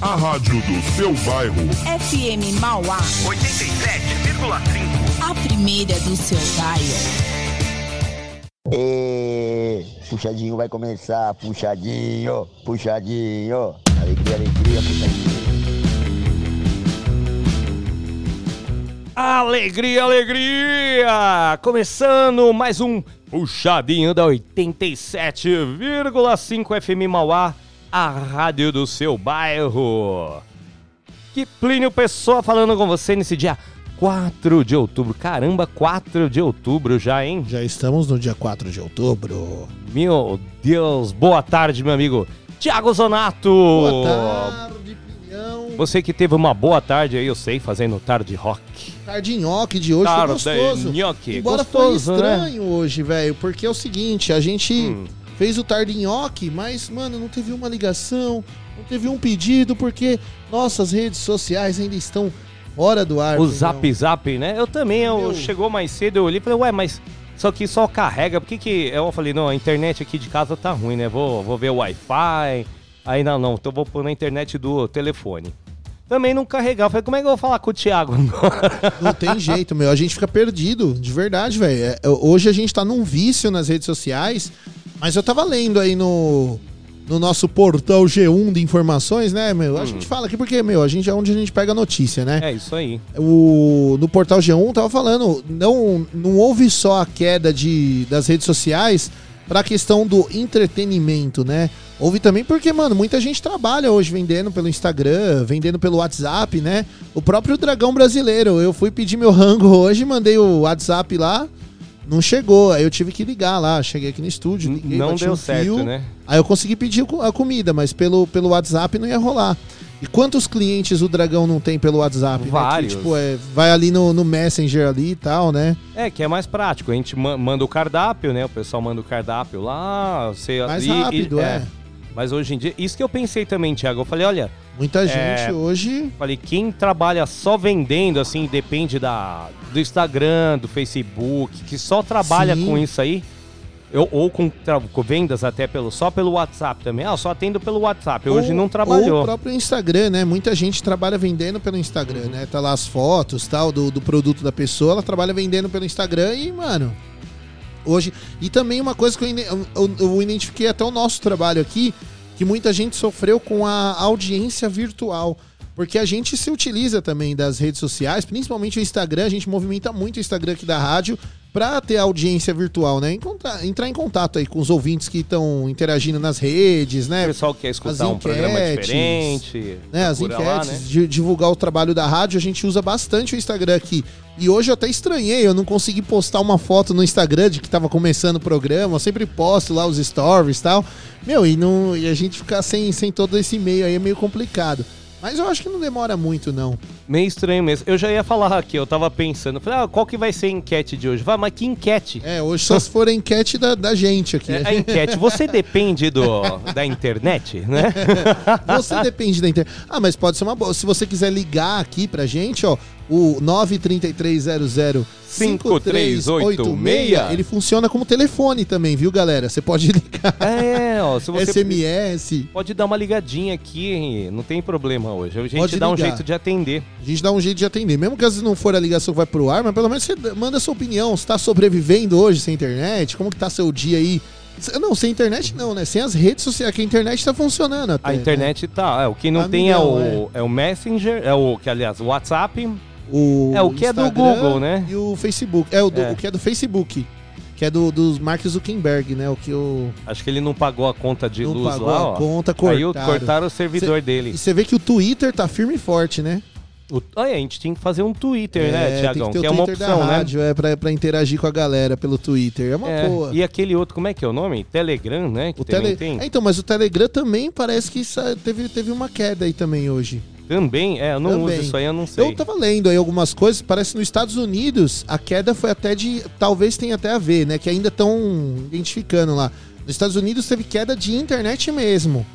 A rádio do seu bairro. FM Mauá. 87,5. A primeira do seu bairro. E... Puxadinho vai começar, puxadinho, puxadinho. Alegria, alegria, puxadinho. Alegria, alegria! Começando mais um Puxadinho da 87,5 FM Mauá, a rádio do seu bairro. Que Plínio Pessoa falando com você nesse dia 4 de outubro. Caramba, 4 de outubro já, hein? Já estamos no dia 4 de outubro. Meu Deus, boa tarde, meu amigo Tiago Zonato. Boa tarde, Pinhão. Você que teve uma boa tarde aí, eu sei, fazendo tarde rock. Tarde nhoque de hoje Tarde foi gostoso. nhoque, Embora gostoso, foi né? estranho hoje, velho, porque é o seguinte, a gente Hum. Fez o tarde nhoque, mas, mano, não teve uma ligação, não teve um pedido, porque nossas redes sociais ainda estão fora do ar. O. Zap Zap, né? Eu também, eu, Meu. chegou mais cedo, eu olhei e falei, ué, mas só que só carrega, por que que... Eu falei, não, a internet aqui de casa tá ruim, né? Vou, vou ver o Wi-Fi, aí não, não, então vou pôr na internet do telefone. Também não carregar, eu falei, como é que eu vou falar com o Thiago agora? Não tem jeito, meu. A gente fica perdido, de verdade, velho. É, Hoje a gente tá num vício nas redes sociais, mas eu tava lendo aí no, no nosso portal G1 de informações, né, meu? A gente fala aqui porque, meu, a gente é onde a gente pega a notícia, né? é isso aí. O, no portal G1 tava falando, não, não houve só a queda de, das redes sociais pra questão do entretenimento, né? Houve também porque, mano, muita gente trabalha hoje vendendo pelo Instagram, vendendo pelo WhatsApp, né? O próprio Dragão Brasileiro, eu fui pedir meu rango hoje, mandei o WhatsApp lá, não chegou, aí eu tive que ligar lá, cheguei aqui no estúdio, liguei, não deu um certo, fio, né? Aí eu consegui pedir a comida, mas pelo, pelo WhatsApp não ia rolar. E quantos clientes o Dragão não tem pelo WhatsApp? né? Vários. Que, tipo, é, vai ali no, no Messenger ali e tal, né? É, que é mais prático. A gente ma- manda o cardápio, né? O pessoal manda o cardápio lá. Você, Mais e- e- rápido, é. Mas hoje em dia, isso que eu pensei também, Thiago. Eu falei, olha, Muita É. gente hoje. Falei, quem trabalha só vendendo, assim, depende da, do Instagram, do Facebook, que só trabalha Sim. com isso aí, eu- ou com, com vendas até pelo, só pelo WhatsApp também. Ah, só atendo pelo WhatsApp. Hoje ou- não Ou trabalhou. o próprio Instagram, né? Muita gente trabalha vendendo pelo Instagram, Uhum. né? Tá lá as fotos tal do, do produto da pessoa, ela trabalha vendendo pelo Instagram e, mano. Hoje. E também uma coisa que eu, eu- eu identifiquei até o nosso trabalho aqui, que muita gente sofreu com a audiência virtual. Porque a gente se utiliza também das redes sociais, principalmente o Instagram, a gente movimenta muito o Instagram aqui da rádio para ter audiência virtual, né? Entrar em contato aí com os ouvintes que estão interagindo nas redes, O né? pessoal quer escutar As um programa enquetes, diferente. né, as enquetes, lá, né? divulgar o trabalho da rádio, a gente usa bastante o Instagram aqui. E hoje eu até estranhei, eu não consegui postar uma foto no Instagram de que tava começando o programa, eu sempre posto lá os stories e tal. Meu, e, não, e a gente ficar sem, sem todo esse e-mail aí é meio complicado. Mas eu acho que não demora muito, não. Meio estranho mesmo. Eu já ia falar aqui, eu tava pensando. Falei, ah, qual que vai ser a enquete de hoje? Vai, mas que enquete? É, hoje só se for a enquete da, da gente aqui. É, a enquete, você depende do, da internet, né? Você depende da internet. Ah, mas pode ser uma boa. Se você quiser ligar aqui pra gente, ó, o 93300 5386, ele funciona como telefone também, viu, galera? Você pode ligar. É, ó, se você SMS. pode dar uma ligadinha aqui, não tem problema hoje. A gente Pode dá um ligar. jeito de atender. A gente dá um jeito de atender. Mesmo que às vezes não for a ligação que vai pro ar, mas pelo menos você manda sua opinião. Você tá sobrevivendo hoje sem internet? Como que tá seu dia aí? Não, sem internet não, né? Sem as redes sociais, que a internet tá funcionando até. A né? internet tá. É, o que não Tá tem é, milhão, o, é o Messenger, é o que, aliás, o WhatsApp. O É, o que é do Instagram Google, né? E o Facebook. É, o, do- É. o que é do Facebook. Que é do, dos Mark Zuckerberg, né? O que o. Acho que ele não pagou a conta de não luz pagou lá, a ó. conta, Aí cortaram. cortaram o servidor dele. E você vê que o Twitter tá firme e forte, né? O, olha, a gente tinha que fazer um Twitter, né, É, Tiagão? Tem que, Que, ter é o uma Twitter opção, da né? rádio, é, pra, pra interagir com a galera pelo Twitter. É uma É, boa. E aquele outro, como é que é o nome? Telegram, né? Que O tele... tem. É, então, mas o Telegram também parece que teve, teve uma queda aí também hoje. Também, é, eu não Também. uso isso aí, eu não sei. Eu tava lendo aí algumas coisas, parece que nos Estados Unidos a queda foi até de. Talvez tenha até a ver, né? Que ainda estão identificando lá. Nos Estados Unidos teve queda de internet mesmo.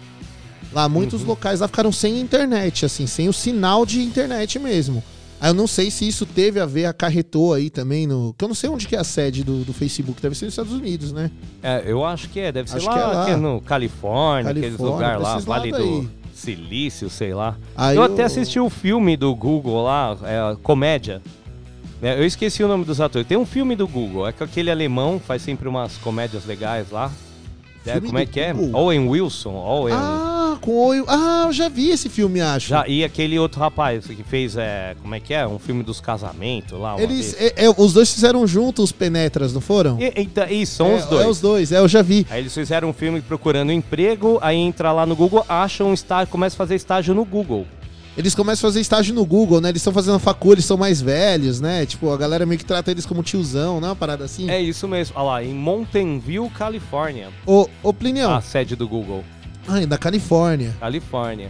Lá, muitos Uhum. locais lá ficaram sem internet, assim, sem o sinal de internet mesmo. Aí eu não sei se isso teve a ver, acarretou aí também no. Que eu não sei onde que é a sede do, do Facebook, deve ser nos Estados Unidos, né? É, eu acho que é, deve ser Acho lá, que é lá. que é no Califórnia, aqueles Califórnia, lugares pra lá, Vale do, aí. Silício, sei lá. Aí eu até assisti o filme do Google lá, é, comédia. É, eu esqueci o nome dos atores. Tem um filme do Google, é com aquele alemão faz sempre umas comédias legais lá. É, como é que é? Google? Owen Wilson. Owen. Ah, com o... Ah, eu já vi esse filme, acho. Já, e aquele outro rapaz que fez, é, como é que é? Um filme dos casamentos lá. Eles, é- é, os dois fizeram juntos os Penetras, não foram? E, então, isso, são é, os dois. É os dois, é, eu já vi. Aí eles fizeram um filme procurando emprego, aí entra lá no Google, acha um estágio, começa a fazer estágio no Google. Eles começam a fazer estágio no Google, né? Eles estão fazendo facu, eles são mais velhos, né? Tipo, a galera meio que trata eles como tiozão, não é uma parada assim? É isso mesmo. Olha lá, em Mountain View, Califórnia. Ô, ô Plinião, A sede do Google. ai, da Califórnia. Califórnia.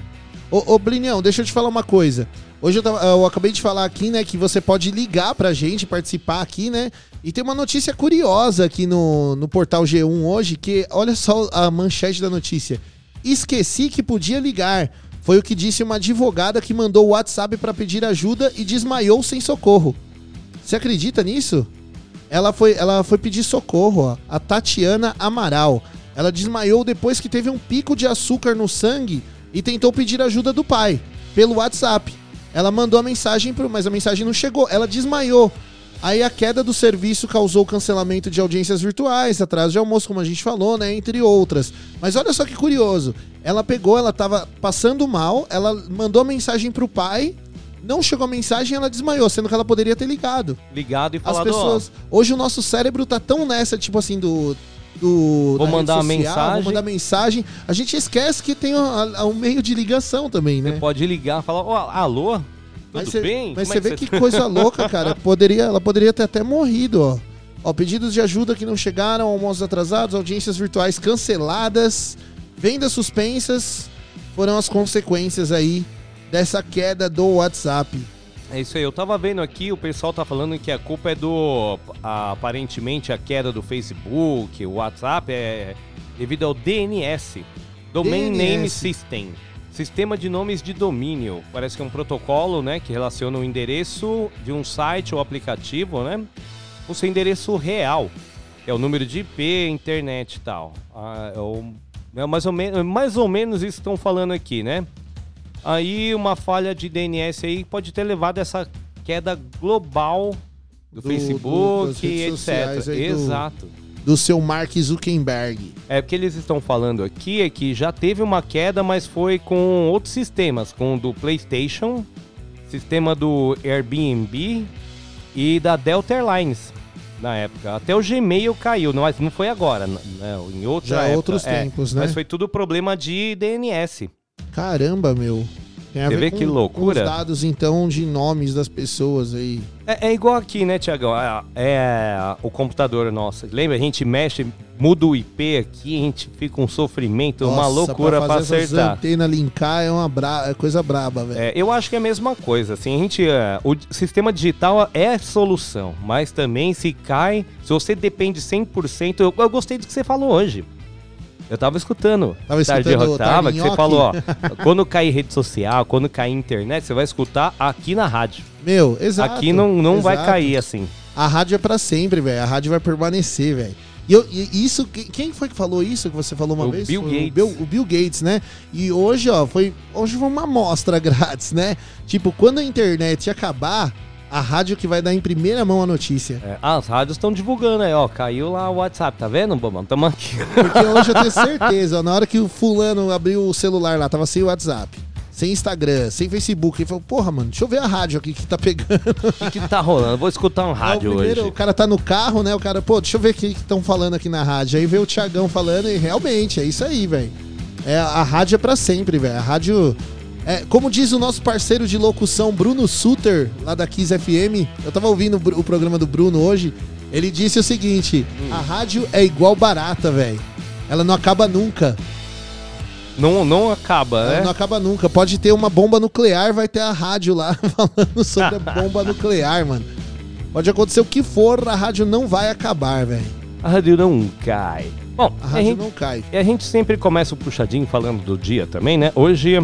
Ô, ô Plinião, deixa eu te falar uma coisa. Hoje eu, tava- eu acabei de falar aqui, né, que você pode ligar pra gente, participar aqui, né? E tem uma notícia curiosa aqui no, no portal G1 hoje, que olha só a manchete da notícia. Esqueci que podia ligar. Foi o que disse uma advogada que mandou o WhatsApp pra pedir ajuda e desmaiou sem socorro. Você acredita nisso? Ela foi, ela foi pedir socorro, ó. A Tatiana Amaral. Ela desmaiou depois que teve um pico de açúcar no sangue e tentou pedir ajuda do pai pelo WhatsApp. Ela mandou a mensagem, pro, mas a mensagem não chegou. Ela desmaiou. Aí a queda do serviço causou cancelamento de audiências virtuais, atraso de almoço, como a gente falou, né? Entre outras. Mas olha só que curioso. Ela pegou, ela tava passando mal, ela mandou mensagem pro pai, não chegou a mensagem ela desmaiou, sendo que ela poderia ter ligado. Ligado e As falado, pessoas. Hoje o nosso cérebro tá tão nessa, tipo assim, do. do Vou da mandar uma mensagem. Vou mandar mensagem. A gente esquece que tem um, um meio de ligação também, ó, né? você pode ligar e falar, ó, alô? Tudo Mas cê- bem? Mas você é vê cê que coisa louca, cara. Poderia, ela poderia ter até morrido, ó. Ó, pedidos de ajuda que não chegaram, almoços atrasados, audiências virtuais canceladas, vendas suspensas foram as consequências aí dessa queda do WhatsApp. É isso aí, eu tava vendo aqui, o pessoal tá falando que a culpa é do. aparentemente a queda do Facebook, o WhatsApp, é devido ao DNS Domain Name DNS. System Sistema de Nomes de Domínio. Parece que é um protocolo, né, que relaciona o endereço de um site ou aplicativo, né, com o seu endereço real. É o número de IP, internet e tal. Ah, é, o- é mais, ou menos, mais ou menos isso que estão falando aqui, né? Aí uma falha de DNS aí pode ter levado essa queda global do, Do- do- Facebook, sociais etc. aí do- Exato. Do seu Mark Zuckerberg. É porque eles estão falando aqui é que já teve uma queda, mas foi com outros sistemas, com o do PlayStation, sistema do Airbnb e da Delta Airlines na época. Até o Gmail caiu, mas não foi agora, né? Em outra Já época. outros É, tempos, né? Mas foi tudo problema de DNS. Caramba, meu. Tem a Você ver vê com- que loucura? Com os dados, então, de nomes das pessoas aí. É, é igual aqui, né, Tiagão? É, é o computador nosso. Lembra? A gente mexe, muda o IP aqui, a gente fica um sofrimento, uma Nossa, loucura pra, fazer essas acertar. antenas linkar é uma bra... é coisa braba, velho. É, eu acho que é a mesma coisa. Assim, a gente, é, o sistema digital é solução, mas também se cai, se você depende 100%. Eu, eu gostei do que você falou hoje. Eu tava escutando. Tava Tarde escutando tava, que você falou, ó. quando cair rede social, quando cair internet, você vai escutar aqui na rádio. Meu, exato. aqui não, não vai exato. cair assim. A rádio é pra sempre, velho. A rádio vai permanecer, velho. E, eu- e isso, que- quem foi que falou isso que você falou uma O vez? Bill Foi Gates. O Bill, o Bill Gates, né? E hoje, ó, foi. Hoje foi uma amostra grátis, né? Tipo, quando a internet acabar, a rádio que vai dar em primeira mão a notícia. É, ah, as rádios estão divulgando aí, ó. Caiu lá o WhatsApp, tá vendo, Bobão? Tamo aqui. Porque hoje eu tenho certeza, ó, na hora que o fulano abriu o celular lá, tava sem WhatsApp, sem Instagram, sem Facebook, ele falou, porra, mano, deixa eu ver a rádio aqui que tá pegando. O que, que tá rolando? Vou escutar um rádio o primeiro, hoje. O cara tá no carro, né? O cara, pô, deixa eu ver o que estão falando aqui na rádio. Aí vê o Thiagão falando e realmente, é isso aí, velho. É, a rádio é pra sempre, velho. A rádio. É, como diz o nosso parceiro de locução, Bruno Suter, lá da Kiss FM, eu tava ouvindo o, programa do Bruno hoje. Ele disse o seguinte: a rádio é igual barata, velho. Ela não acaba nunca. Não, não acaba, Ela né? não acaba nunca. Pode ter uma bomba nuclear, vai ter a rádio lá falando sobre a bomba nuclear, mano. Pode acontecer o que for, a rádio não vai acabar, velho. A rádio não cai. Bom, A a rádio gente, não cai. e a gente sempre começa o puxadinho falando do dia também, né? Hoje,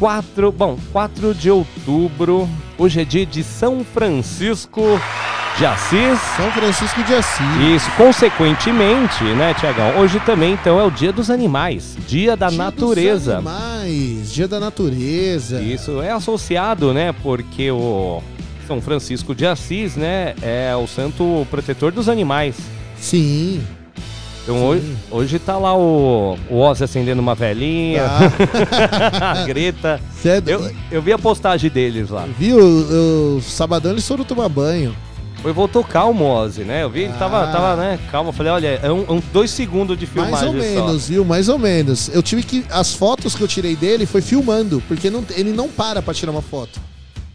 4, bom, 4 de outubro. Hoje é dia de São Francisco de Assis. São Francisco de Assis. Isso, consequentemente, né, Tiagão? Hoje também, então, é o Dia dos Animais, Dia da Dia Natureza. Dos animais, dia da natureza. Isso é associado, né, porque o São Francisco de Assis, né, é o santo protetor dos animais. Sim. Então Sim. hoje, hoje tá lá o, o Ozzy acendendo uma velhinha, Tá. a Greta. Cê é Eu, eu vi a postagem deles lá. Viu? O, o sabadão eles foram tomar banho. Foi, voltou calmo o Ozzy, né? Eu vi, ele tava, Ah. tava, né, calmo. Eu falei, olha, é um, um- dois segundos de Mais filmagem ou só. menos, viu? Mais ou menos. Eu tive que. As fotos que eu tirei dele foi filmando, porque não- ele não para pra tirar uma foto.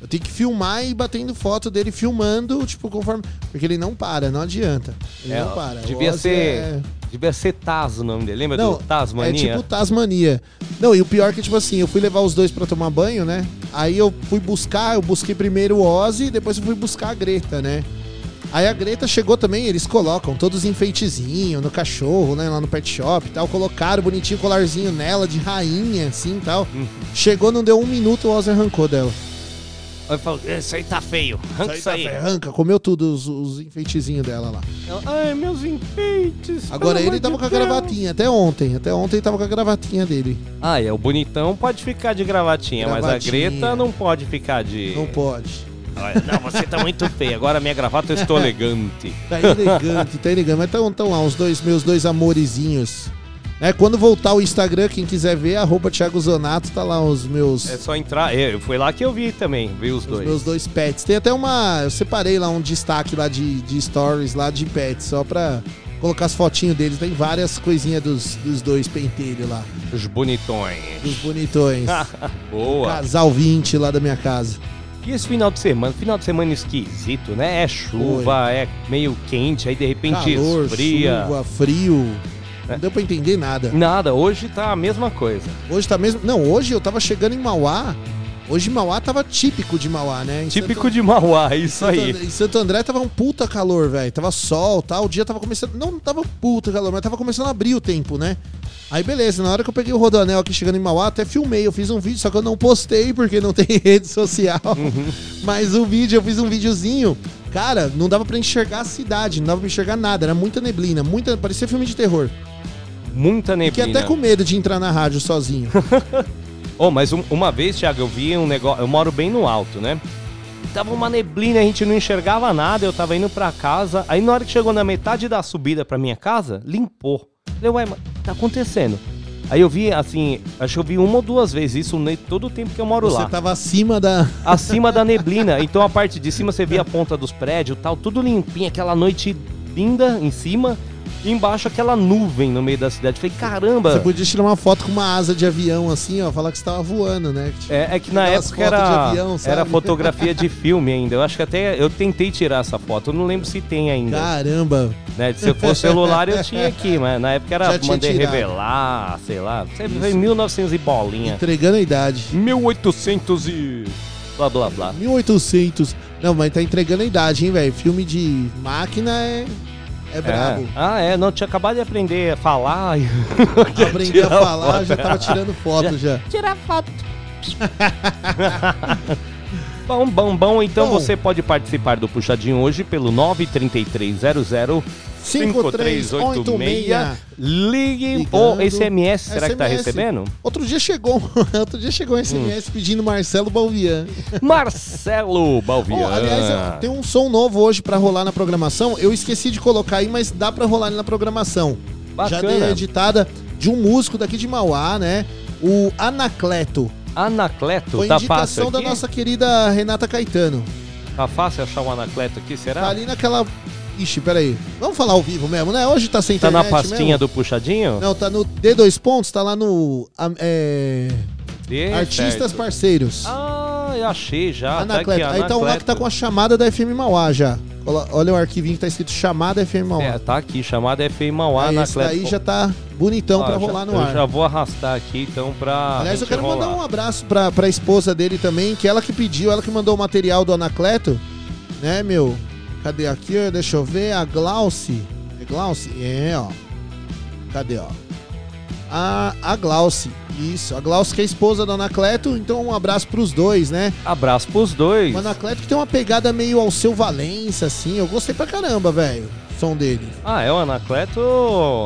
Eu tenho que filmar e batendo foto dele filmando, tipo, conforme. Porque ele não para, não adianta. Ele É, não para. O devia ser, é- devia ser Taz o nome dele. Lembra Não, do Tasmania? É tipo Tasmania. Não, e o pior é que, tipo assim, eu fui levar os dois pra tomar banho, né? Aí eu fui buscar, eu busquei primeiro o Ozzy, depois eu fui buscar a Greta, né? Aí a Greta chegou também, eles colocam todos os enfeitezinhos no cachorro, né? Lá no pet shop e tal. Colocaram bonitinho colarzinho nela, de rainha, assim e tal. Uhum. Chegou, não deu um minuto, o Ozzy arrancou dela. Aí falou, isso aí tá feio, arranca isso aí. Arranca, comeu tudo, os, os enfeitezinhos dela lá. Ela, Ai, meus enfeites. Agora ele tava de com a Deus." gravatinha, até ontem. Até ontem ele tava com a gravatinha dele. Ah, é, o bonitão pode ficar de gravatinha, mas a Gravatinha. Greta não pode ficar de... Não pode. Olha, Não, você tá muito feio, agora minha gravata eu estou elegante. Tá elegante, tá elegante. Mas estão tão lá, os dois, meus dois amorezinhos. É, quando voltar o Instagram, quem quiser ver, arroba Thiago Zonato, tá lá os meus, É só entrar, é, foi lá que eu vi também, vi os os dois. meus dois pets. Tem até uma. Eu separei lá um destaque lá de, de stories lá de pets, só pra colocar as fotinhos deles. Tem várias coisinhas dos, dos dois pentelhos lá. Os bonitões. Dos bonitões. Boa. Casal 20 lá da minha casa. E esse final de semana? Final de semana esquisito, né? É chuva, é meio quente, aí de repente Calor, esfria. chuva, frio. Não deu pra entender nada. Nada, hoje tá a mesma coisa. Hoje tá mesmo. Não, hoje eu tava chegando em Mauá. Hoje Mauá tava típico de Mauá, né? Em Típico Santo- de Mauá, isso Santo aí. Em Santo André tava um puta calor, velho. Tava sol, tal. O dia tava começando. Não, não tava puta calor, mas tava começando a abrir o tempo, né? Aí beleza, na hora que eu peguei o Rodanel aqui chegando em Mauá, até filmei, eu fiz um vídeo, só que eu não postei porque não tem rede social. Uhum. Mas o vídeo, eu fiz um videozinho. Cara, não dava pra enxergar a cidade, não dava pra enxergar nada, era muita neblina, muita. Parecia filme de terror. Muita Fiquei neblina. até com medo de entrar na rádio sozinho. Oh, mas um- uma vez, Thiago, eu vi um negócio. Eu moro bem no alto, né? Tava uma neblina, a gente não enxergava nada, eu tava indo pra casa. Aí na hora que chegou na metade da subida pra minha casa, limpou. Falei, ué, mas tá acontecendo? Aí eu vi, assim, acho que eu vi uma ou duas vezes isso ne- todo o tempo que eu moro Você lá. tava acima da. Acima da neblina. Então a parte de cima você via a ponta dos prédios tal, tudo limpinho, aquela noite linda em cima. E embaixo aquela nuvem no meio da cidade. Falei, caramba! Você podia tirar uma foto com uma asa de avião assim, ó, falar que você tava voando, né? É, é que na época era, avião, era fotografia de filme ainda. Eu acho que até eu tentei tirar essa foto. Eu não lembro se tem ainda. Caramba. Né? Se eu fosse celular, eu tinha aqui, mas na época era mandei tirado. revelar, sei lá. Você foi 1900 e bolinha. Entregando a idade. 1800 e. blá blá blá. 1800. Não, mas tá entregando a idade, hein, velho? Filme de máquina é. É brabo. É. Ah, é, não, tinha acabado de aprender a falar. Aprender a falar, foto. já tava tirando foto já. Tirar foto. bom, bom, bom. Então Bom. você pode participar do Puxadinho hoje pelo 93300 5386. Ligue Ligando. ou SMS, será que tá SMS. recebendo? Outro dia chegou, outro dia chegou um Hum. SMS pedindo Marcelo Balvian. Marcelo Balvian. Oh, aliás, tem um som novo hoje pra rolar na programação. Eu esqueci de colocar aí, mas dá pra rolar ali na programação. Já Bacana. dei a editada de um músico daqui de Mauá, né? O Anacleto. Anacleto, Foi tá indicação da nossa querida Renata Caetano. Tá fácil achar um Anacleto aqui, será? Tá ali naquela. Ixi, peraí. Vamos falar ao vivo mesmo, né? Hoje tá sem Tá na internet pastinha mesmo? do Puxadinho? Não, tá no D2 pontos, tá lá no. ah, é, Artistas certo. parceiros. Ah, eu achei já. Anacleto. Tá aqui, Aí tá um lá que tá com a chamada da FM Mauá já. Olha- Olha o arquivinho que tá escrito chamada FM Mauá. É, tá aqui, chamada FM Mauá, Aí esse Anacleto. daí já tá bonitão Ó, pra já- rolar no eu ar. já vou arrastar aqui, então, pra. Aliás, eu quero mandar rolar. um abraço pra, pra esposa dele também, que ela que pediu, ela que mandou o material do Anacleto, né, meu? Cadê aqui? Deixa eu ver. A Glauci. É Glauci? É, ó. Cadê, ó? a, a Glauce. Isso, a Glauce que é esposa da Anacleto, então um abraço pros dois, né? Abraço pros dois. O Anacleto que tem uma pegada meio ao seu Valença, assim. Eu gostei pra caramba, velho. Som dele. Ah, é o Anacleto,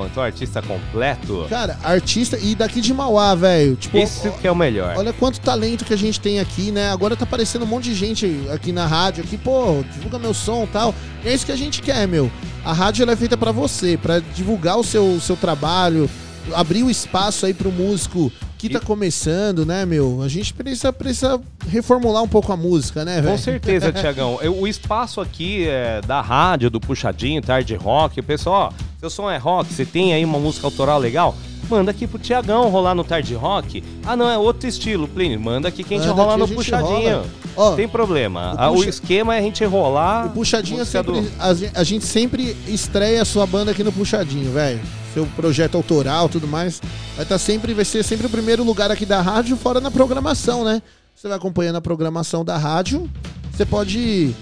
então artista completo. Cara, artista e daqui de Mauá, velho. Tipo, Esse que é o melhor. Olha quanto talento que a gente tem aqui, né? Agora tá aparecendo um monte de gente aqui na rádio, aqui, pô, divulga meu som e tal. E é isso que a gente quer, meu. A rádio ela é feita pra você, pra divulgar o seu, o seu trabalho, abrir o espaço aí pro músico que tá E- começando, né, meu? A gente precisa, precisa reformular um pouco a música, né, velho? Com certeza, Tiagão. O espaço aqui é, da rádio, do Puxadinho, Tarde Rock, o pessoal, ó, seu som é rock, você tem aí uma música autoral legal, manda aqui pro Tiagão rolar no Tarde Rock. Ah, não, é outro estilo, Plínio, manda aqui que a gente Manda rola no gente Puxadinho. rola. Ó, Tem problema. o Ah, O, puxa- esquema é a gente rolar. O Puxadinho é sempre. do- A, gen- a gente sempre estreia a sua banda aqui no Puxadinho, velho. Seu projeto autoral tudo mais. Vai estar sempre, vai ser sempre o primeiro lugar aqui da rádio, fora na programação, né? Você vai acompanhando a programação da rádio. Você pode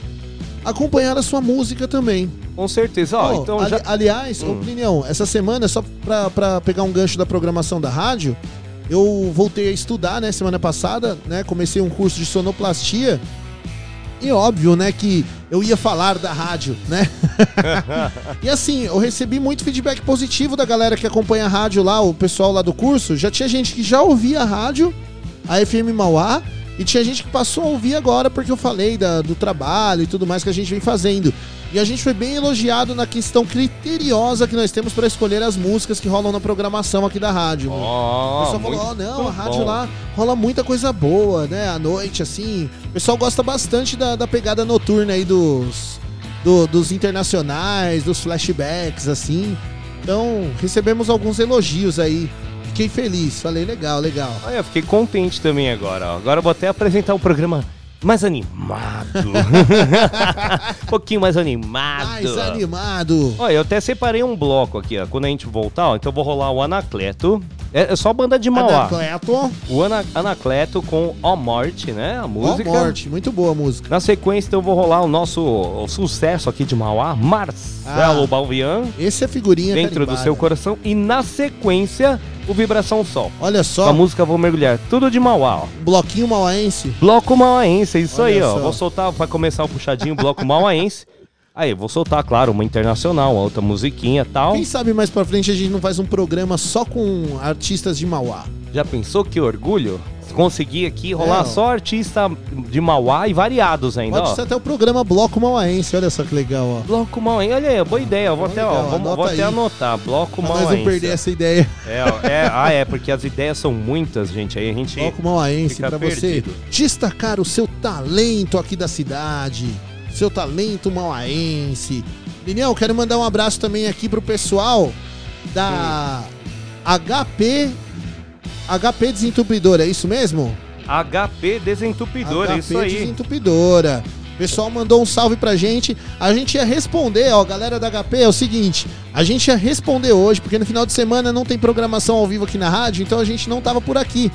acompanhar a sua música também. Com certeza. Ó, Ó, então ali- já. Aliás, Hum. opinião, essa semana, só pra, pra pegar um gancho da programação da rádio, eu voltei a estudar, né, semana passada, né? Comecei um curso de sonoplastia. E óbvio, né, que eu ia falar da rádio, né? e assim, eu recebi muito feedback positivo da galera que acompanha a rádio lá, o pessoal lá do curso. Já tinha gente que já ouvia a rádio, a FM Mauá, e tinha gente que passou a ouvir agora porque eu falei da- do trabalho e tudo mais que a gente vem fazendo. E a gente foi bem elogiado na questão criteriosa que nós temos para escolher as músicas que rolam na programação aqui da rádio. o Ó, pessoal falou, ó, não, a rádio bom. lá rola muita coisa boa, né? À noite, assim. O pessoal gosta bastante da, da pegada noturna aí dos, do- dos internacionais, dos flashbacks, assim. Então, recebemos alguns elogios aí. Fiquei feliz, falei, legal, legal. Olha, eu fiquei contente também agora. ó. Agora eu vou até apresentar o programa mais animado. um pouquinho mais animado. Mais animado. Olha, eu até separei um bloco aqui, ó. Quando a gente voltar, ó, então eu vou rolar o Anacleto. É, é só banda de Mauá. Anacleto. O Ana, Anacleto com Ó Morte, né? A Ó, música. morte, muito boa a música. Na sequência, então, eu vou rolar o nosso o sucesso aqui de Mauá, Marcelo Ah, Balvian, Esse é figurinha dentro do carimbada. seu coração. E na sequência, o Vibração Sol. Olha só, a música Vou Mergulhar. Tudo de Mauá, ó. bloquinho mauaense. Bloco Mauaense, é isso Olha aí, ó. só. Vou soltar, vai começar o puxadinho, Bloco Mauaense. Aí, vou soltar, claro, uma internacional, uma outra musiquinha e tal. Quem sabe mais pra frente a gente não faz um programa só com artistas de Mauá. Já pensou que orgulho? Conseguir aqui rolar É, ó. só artista de Mauá e variados ainda, Pode ó. ser até o programa Bloco Mauaense, olha só que legal, ó. Bloco Mauaense, olha aí, boa ideia. Vou até, ó, Legal, vamos, vou até anotar. Bloco nós Mauaense. não perder essa ideia. É, ó, é, ah, é, porque as ideias são muitas, gente. Aí a gente. Bloco Mauaense, pra você perdido. destacar o seu talento aqui da cidade. Seu talento mauaense. Daniel, quero mandar um abraço também aqui pro pessoal da HP. HP Desentupidora, é isso mesmo? HP Desentupidor, HP isso aí. Desentupidora. O pessoal mandou um salve pra gente. A gente ia responder, ó, galera da HP, é o seguinte: a gente ia responder hoje, porque no final de semana não tem programação ao vivo aqui na rádio, então a gente não tava por aqui.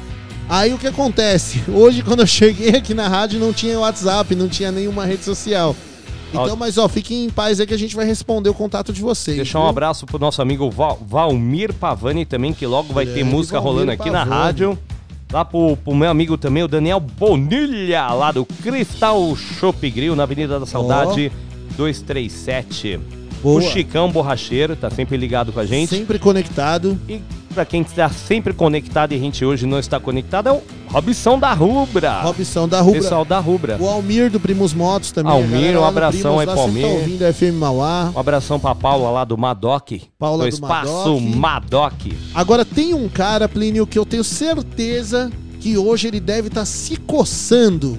Aí o que acontece? Hoje, quando eu cheguei aqui na rádio, não tinha WhatsApp, não tinha nenhuma rede social. Então, mas ó, fiquem em paz aí que a gente vai responder o contato de vocês. Deixar um viu? abraço pro nosso amigo Val- Valmir Pavani também, que logo vai ter Grande música Valmir rolando aqui na Pavani. rádio. Lá pro, pro meu amigo também, o Daniel Bonilha, lá do Cristal Shop Grill, na Avenida da Saudade 237. Boa. O Chicão Borracheiro, tá sempre ligado com a gente. Sempre conectado. E pra quem está sempre conectado e a gente hoje não está conectado, é o Robson da Rubra. Robson da Rubra. Pessoal da Rubra. O Almir do Primos Motos também. Almir, um abração aí sempre Tá Almir. ouvindo a FM Mauá. Um abração pra Paula lá do Madoc. Paula do do Espaço Madoc. Agora tem um cara, Plínio, que eu tenho certeza que hoje ele deve estar se coçando.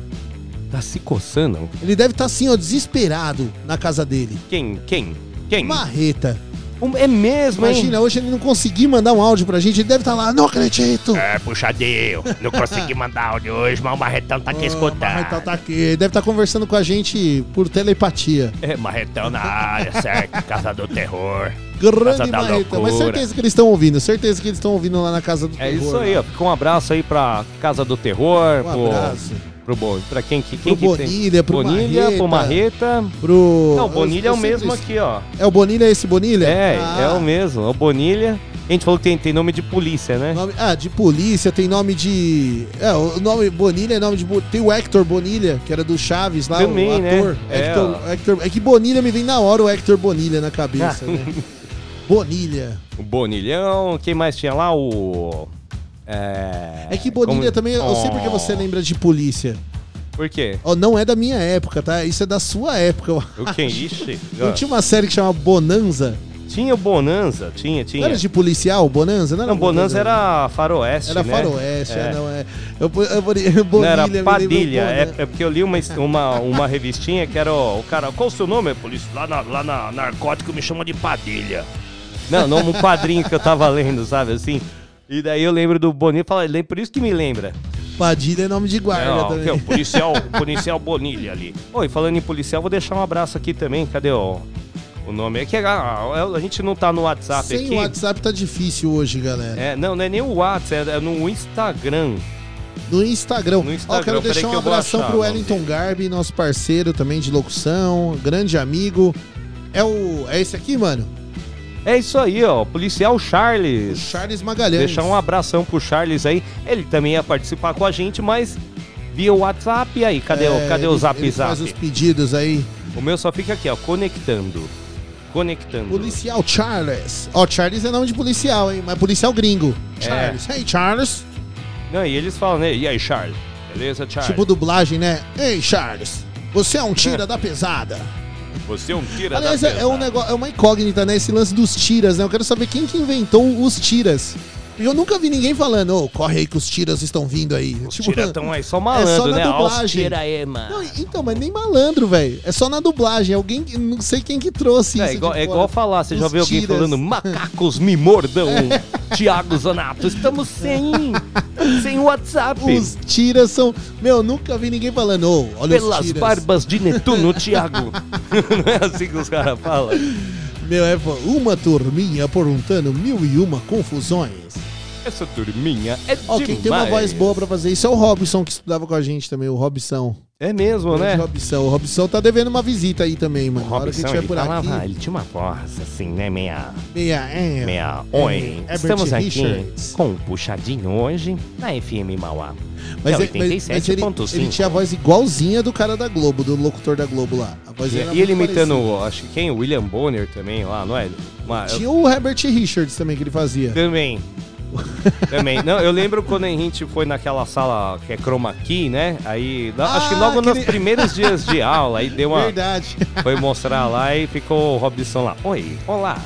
Tá se coçando? Ele deve estar assim, ó, desesperado na casa dele. Quem? Quem? Quem? Marreta. Um- É mesmo, hein? Imagina, hoje ele não conseguir mandar um áudio pra gente, ele deve estar lá, não acredito. É, puxadinho. Não consegui mandar áudio hoje, mas o Marretão tá aqui escutando. Marretão tá aqui. Ele deve estar conversando com a gente por telepatia. É, Marretão na área, certo? Casa do Terror. Grande Casa da Marretão. Mas certeza que eles estão ouvindo, certeza que eles estão ouvindo lá na casa do É terror, isso aí, lá. ó. Fica um abraço aí pra Casa do Terror, Um pro, abraço. Pro pra quem que quem Pro que tem? Bonilha, pro Bonilha, pro Marreta. Marreta. Pro... Não, o Bonilha é eu o mesmo sempre- aqui, ó. É o Bonilha esse Bonilha? É, Ah, é o mesmo, é o Bonilha. A gente falou que tem, tem nome de polícia, né? Nome- ah, de polícia, tem nome de. É, o nome Bonilha é nome de. Tem o Hector Bonilha, que era do Chaves lá, Também, o né? ator. É, Hector, ó. Hector- é que Bonilha me vem na hora o Hector Bonilha na cabeça, né? Bonilha. O Bonilhão, quem mais tinha lá? O. É, É que Bonilha como- também, eu sei porque você Oh, lembra de polícia. Por quê? Ó, não é da minha época, tá? Isso é da sua época. O quem? Ixi. Não tinha uma série que chama Bonanza? Tinha o Bonanza, tinha, Não tinha. era de policial, Bonanza? Não, era Não, Bonanza era faroeste, Era né? faroeste, É. é, não é. Eu, eu, eu, Não, Bonilha, era me lembra Padilha. É, Bonan- é porque eu li uma, uma, uma revistinha que era o, o cara. Qual o seu nome, polícia? Lá na, lá na narcótico me chama de Padilha. Não, não, um quadrinho que eu tava lendo, sabe assim? E daí eu lembro do Bonilha falei, por isso que me lembra. Padilha é nome de guarda ó, também. que é o policial, policial Bonilha ali. Oi, falando em policial, vou deixar um abraço aqui também. Cadê o, o nome? É que a, a gente não tá no WhatsApp Sem aqui. o WhatsApp tá difícil hoje, galera. É, não, não é nem o WhatsApp, é, é no Instagram. No Instagram. No Instagram, quero peraí deixar um abração achar, pro Wellington Garbi, nosso parceiro também de locução, grande amigo. É o. É esse aqui, mano? É isso aí, ó. Policial O Charles. Charles Magalhães. Deixar um abração pro Charles aí. Ele também ia participar com a gente, mas via WhatsApp. E aí, cadê, o, É, cadê ele- o Zap ele Zap? faz os pedidos aí. O meu só fica aqui, ó, conectando. Conectando. Policial Charles. Ó, Charles é nome de policial, hein? Mas policial gringo. É. Charles. Hey, Charles. Não, e eles falam, né? E aí, Charles? Beleza, Charles? Tipo dublagem, né? Ei, Charles. Você é um tira da pesada. Você é um tira Aliás, da é, é um negócio, é uma incógnita, né? Esse lance dos tiras, né? Eu quero saber quem que inventou os tiras. Porque eu nunca vi ninguém falando, ô, corre aí que os tiras estão vindo aí. Os tira tão aí só malandro, é só na né? Os dublagem. tira aí, mano. Então, mas nem malandro, velho. É só na dublagem. Alguém, não sei quem que trouxe É isso. igual, é igual falar, você já Os viu alguém tiras. falando macacos me mordam, Tiago Zanato, estamos sem, sem WhatsApp. Os tiras são. Meu, nunca vi ninguém falando, ô, olha os Pelas tiras. barbas de Netuno, Tiago. Não é assim que os caras falam? Meu, é uma turminha aprontando mil e uma confusões. Essa turminha é Ó, demais. quem tem uma voz boa pra fazer isso é o Robson, que estudava com a gente também, o Robson. É mesmo, né? Grande Robson. O Robson tá devendo uma visita aí também, mano. Que Robson, tiver ele, por falava, aqui. ele tinha uma voz assim, né, meia... Meia, é, meia... é, Oi, Herbert estamos aqui Richards. com um puxadinho hoje na FM Mauá. Mas, é é- mas- mas ele, 87.5. ele tinha a voz igualzinha do cara da Globo, do locutor da Globo lá. A voz E, e ele imitando, parecida. acho que quem? O William Bonner também lá, não é? Uma- Tinha o Herbert Richards também que ele fazia. Também. Também. Não, eu lembro quando a gente foi naquela sala que é chroma key, né? Aí, na- acho que Ah, logo nos primeiros dias de aula, aí deu uma. Verdade. Foi mostrar lá e ficou o Robson lá. Oi, olá.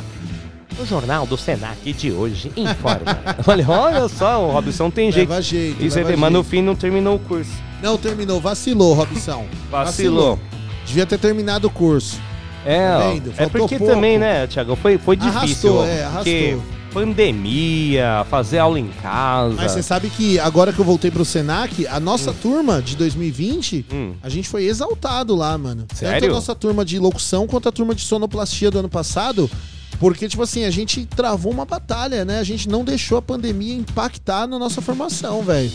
O jornal do Senac de hoje informa. olha, olha só, o Robson tem jeito. Leva jeito. E você leva vê, mas no jeito. fim não terminou o curso. Não terminou, vacilou, Robson. Vacilou. Devia ter terminado o curso. É, Tá é porque pouco. também, né, Thiago, foi, foi difícil. Arrastou, é, arrastou. Porque pandemia, fazer aula em casa. Mas você sabe que agora que eu voltei pro Senac, a nossa turma de 2020, Hum. a gente foi exaltado lá, mano. Tanto Sério? a nossa turma de locução quanto a turma de sonoplastia do ano passado. Porque, tipo assim, a gente travou uma batalha, né? A gente não deixou a pandemia impactar na nossa formação, velho.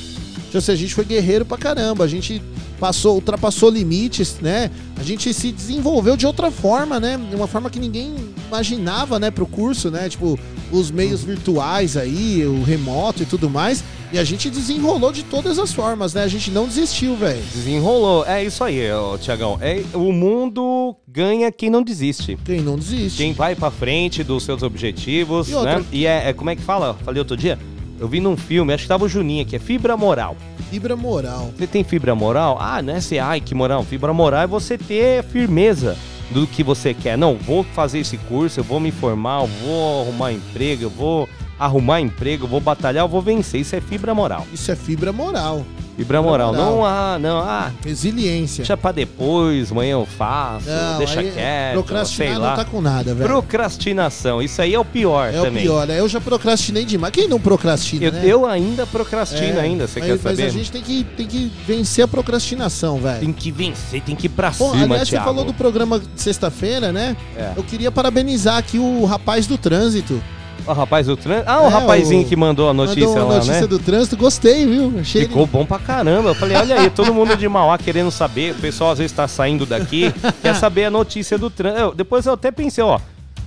Tipo assim, a gente foi guerreiro pra caramba. A gente passou, ultrapassou limites, né? A gente se desenvolveu de outra forma, né? De uma forma que ninguém imaginava, né, pro curso, né? Tipo, os meios virtuais aí, o remoto e tudo mais. E a gente desenrolou de todas as formas, né? A gente não desistiu, velho. Desenrolou. É isso aí, Tiagão. É, o mundo ganha quem não desiste. Quem não desiste. Quem vai pra frente dos seus objetivos, E outra- né? E é, é- como é que fala? Falei outro dia. Eu vi num filme, acho que tava o Juninho, que é fibra moral. Fibra moral. Você tem fibra moral? Ah, não é ser, ai, que moral. Fibra moral é você ter firmeza do que você quer. Não, vou fazer esse curso, eu vou me formar, eu vou arrumar emprego, eu vou arrumar emprego, vou batalhar, vou vencer. Isso é fibra moral. Isso é fibra moral. Fibra moral. moral. Não, ah, não, ah, Resiliência. deixa pra depois, amanhã eu faço, Não, deixa quieto, Procrastinar sei não lá. tá com nada, velho. Procrastinação, isso aí é o pior É também. o pior, né? Eu já procrastinei demais. Quem não procrastina, Eu, né? eu ainda procrastino É, ainda, você mas, quer mas saber? a gente tem que, tem que vencer a procrastinação, velho. Tem que vencer, tem que ir pra Pô, cima, aliás, você Thiago. falou do programa de sexta-feira, né? É. Eu queria parabenizar aqui o rapaz do trânsito. O rapaz do trânsito. Ah, o É, rapazinho o- que mandou a notícia Mandou lá, notícia né? do trânsito, gostei, viu? Achei Ficou bom pra caramba. Eu falei, olha aí, todo mundo de Mauá querendo saber. O pessoal às vezes tá saindo daqui, quer saber a notícia do trânsito. Depois eu até pensei, ó.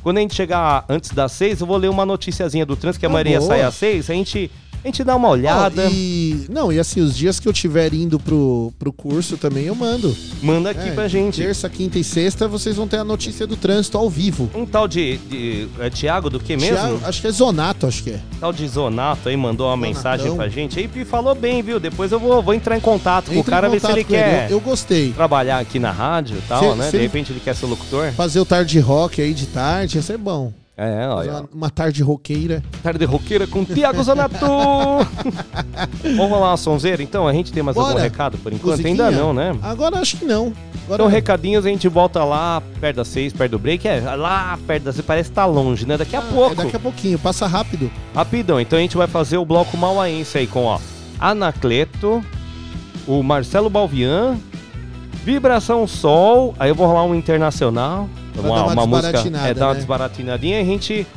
Quando a gente chegar antes das seis, eu vou ler uma noticiazinha do trânsito, que a Ah, maioria boa. sai às seis, a gente, a gente dá uma olhada, Ó, e, não, e assim, os dias que eu tiver indo pro, pro curso também eu mando. manda aqui É, pra gente. Terça, quinta e sexta vocês vão ter a notícia do trânsito ao vivo. Um tal de, de é, Tiago do que mesmo? Thiago- acho que é Zonato, acho que é. Tal de Zonato aí mandou uma Zonatão. mensagem pra gente aí e falou bem, viu? Depois eu vou, vou entrar em contato com o cara, ver se ele quer Eu, eu gostei. trabalhar aqui na rádio e tal, Se- né? se De repente ele quer ser locutor. Fazer o tarde rock aí de tarde, ia ser bom. É, olha. uma, uma tarde roqueira. Tarde roqueira com Tiago Zonato. Vamos rolar uma sonzeira? Então, a gente tem mais algum Bora. recado por enquanto? Musiquinha? Ainda não, né? Agora acho que não. Agora Então, recadinhos, a gente volta lá perto das seis, perto do break. É, lá perto das seis, parece que tá longe, né? Daqui a Ah, pouco. é daqui a pouquinho, passa rápido. Rapidão, então a gente vai fazer o bloco mauaense aí com, ó, Anacleto, o Marcelo Balvian, Vibração Sol, aí eu vou rolar um internacional, uma, uma uma música, é, dar uma né? desbaratinadinha e a gente,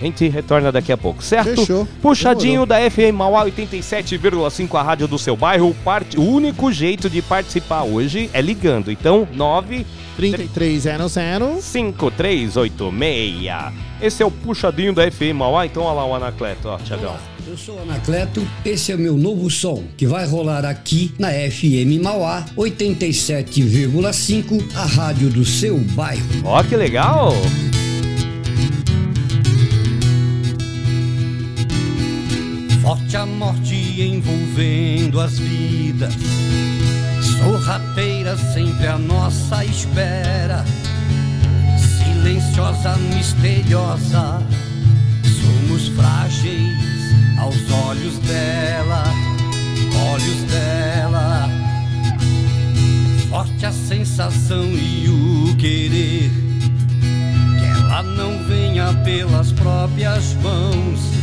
a gente retorna daqui a pouco, certo? Fechou. Puxadinho da FM Mauá 87,5, a rádio do seu bairro, parte, o único jeito de participar hoje é ligando, então 9 3300. 5386. Esse é o puxadinho da FM Mauá, então olha lá o Anacleto, ó, Tiagão. Eu sou Anacleto, esse é o meu novo som, que vai rolar aqui na FM Mauá 87,5, a rádio do seu bairro. Ó, que legal! Forte a morte envolvendo as vidas, sorrateira sempre à nossa espera, silenciosa, misteriosa, somos frágeis aos olhos dela, olhos dela. Forte a sensação e o querer, que ela não venha pelas próprias mãos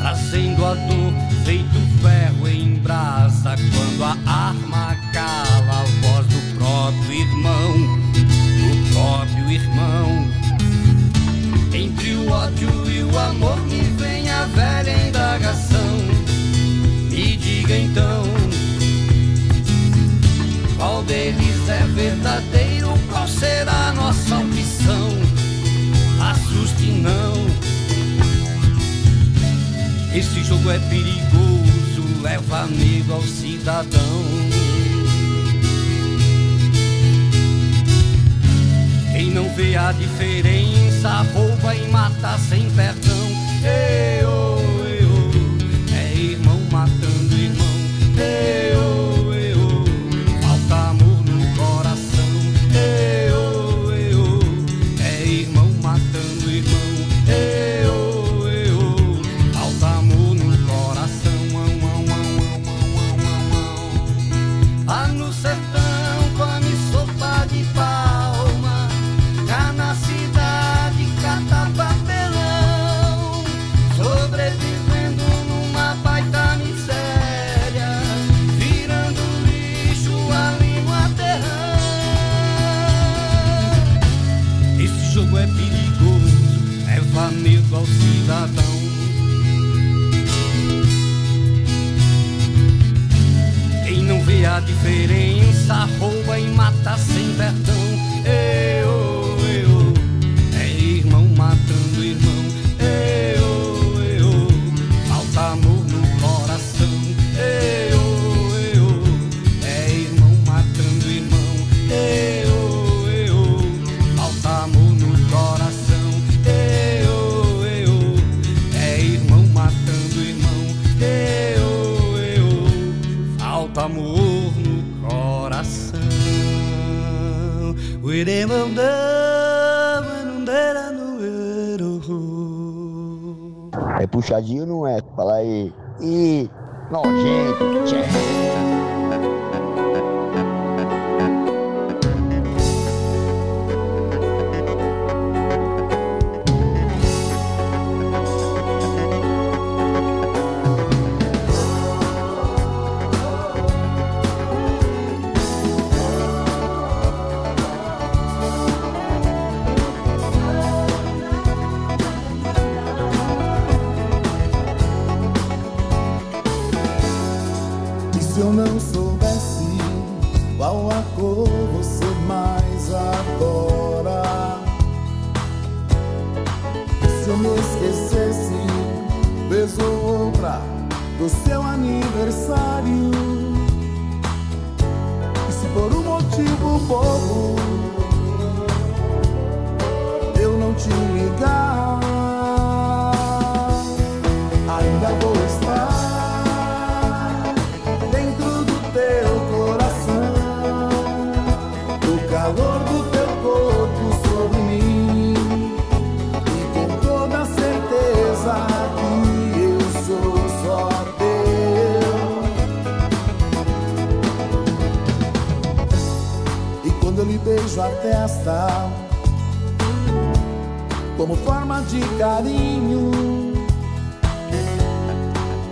trazendo a dor feito ferro em brasa quando a arma cala a voz do próprio irmão, do próprio irmão. Entre o ódio e o amor me velha indagação. Me diga então, qual deles é verdadeiro? Qual será a nossa opção? Assuste não. Esse jogo é perigoso, leva medo ao cidadão. Quem não vê a diferença, rouba e mata sem perdão. Ei, oh, ei, oh, é irmão matando irmão. Ei, oh, diferença rouba e mata sem perdão. Eu, puxadinho não é? Fala aí. Ih, nojento. Tchê. aniversário. E se por um motivo bobo beijos na testa, como forma de carinho.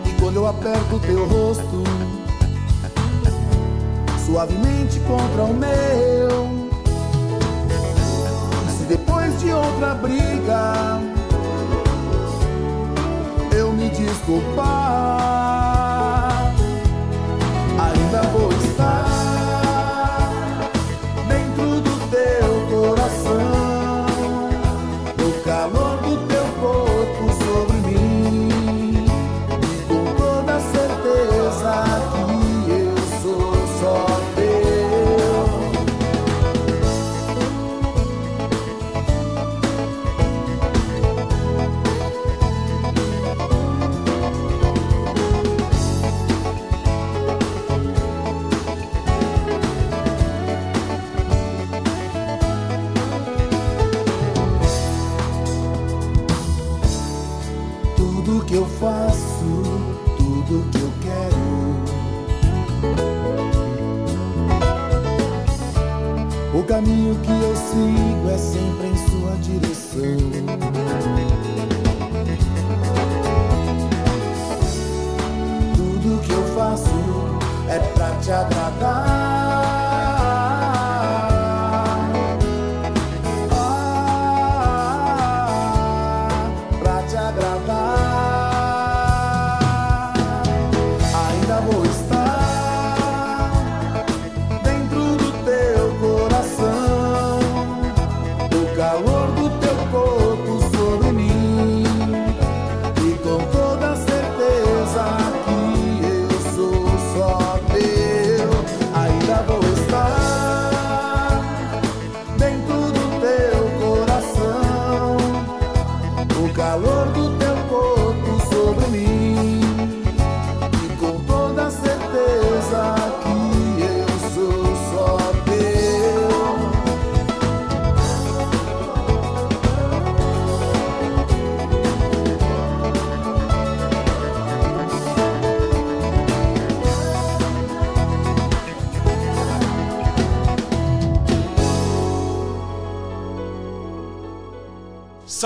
E quando eu aperto teu rosto, suavemente contra o meu. Se depois de outra briga, eu me desculpar consigo é sempre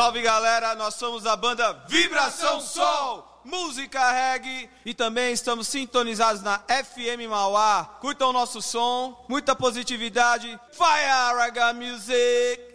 Salve galera, nós somos a banda Vibração Sol, música reggae e também estamos sintonizados na FM Mauá. Curtam o nosso som, muita positividade. Fire Raga Music!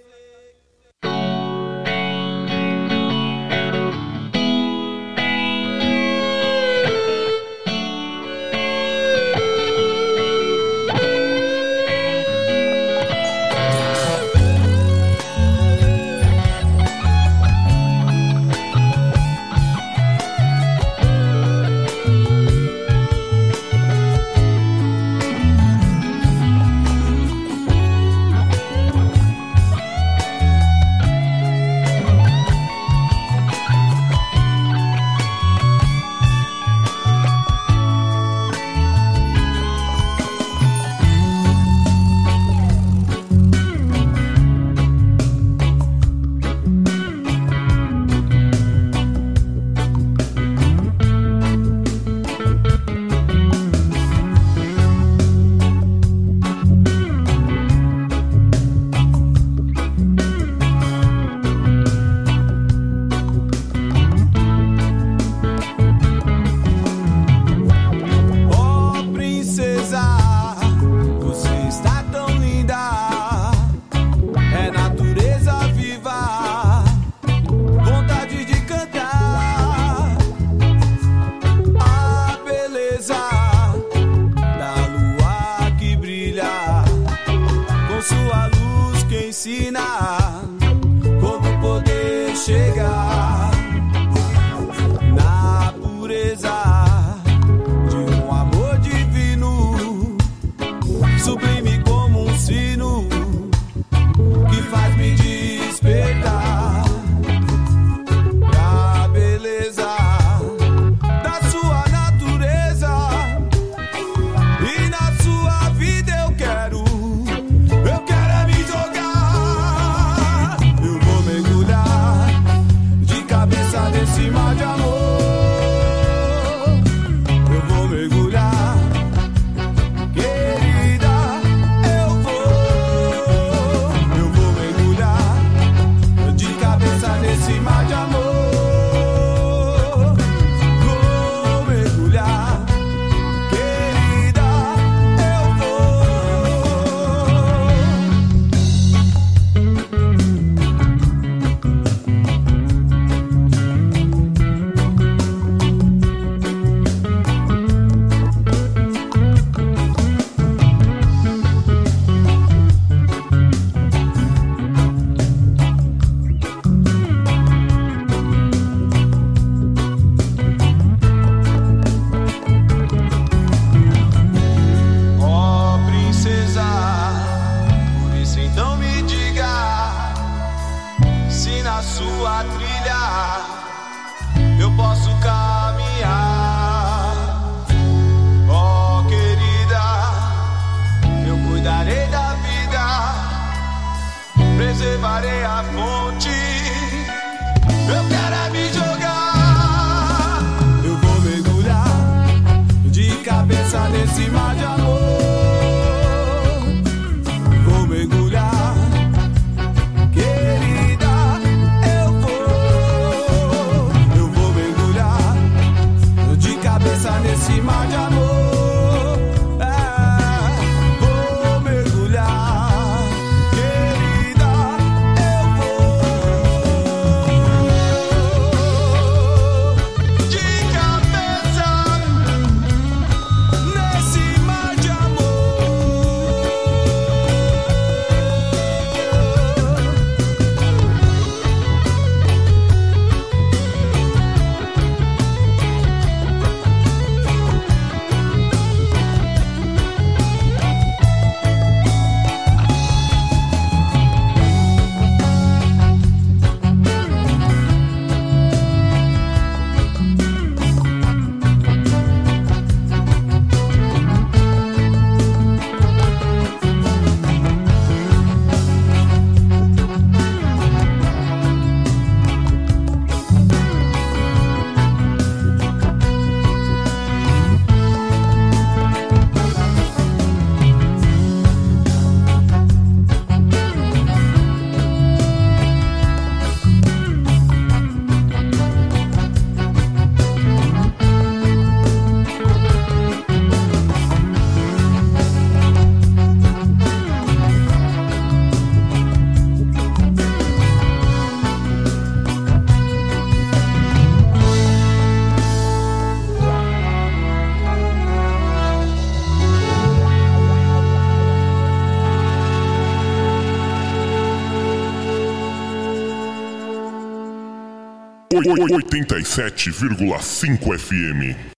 87,5 FM.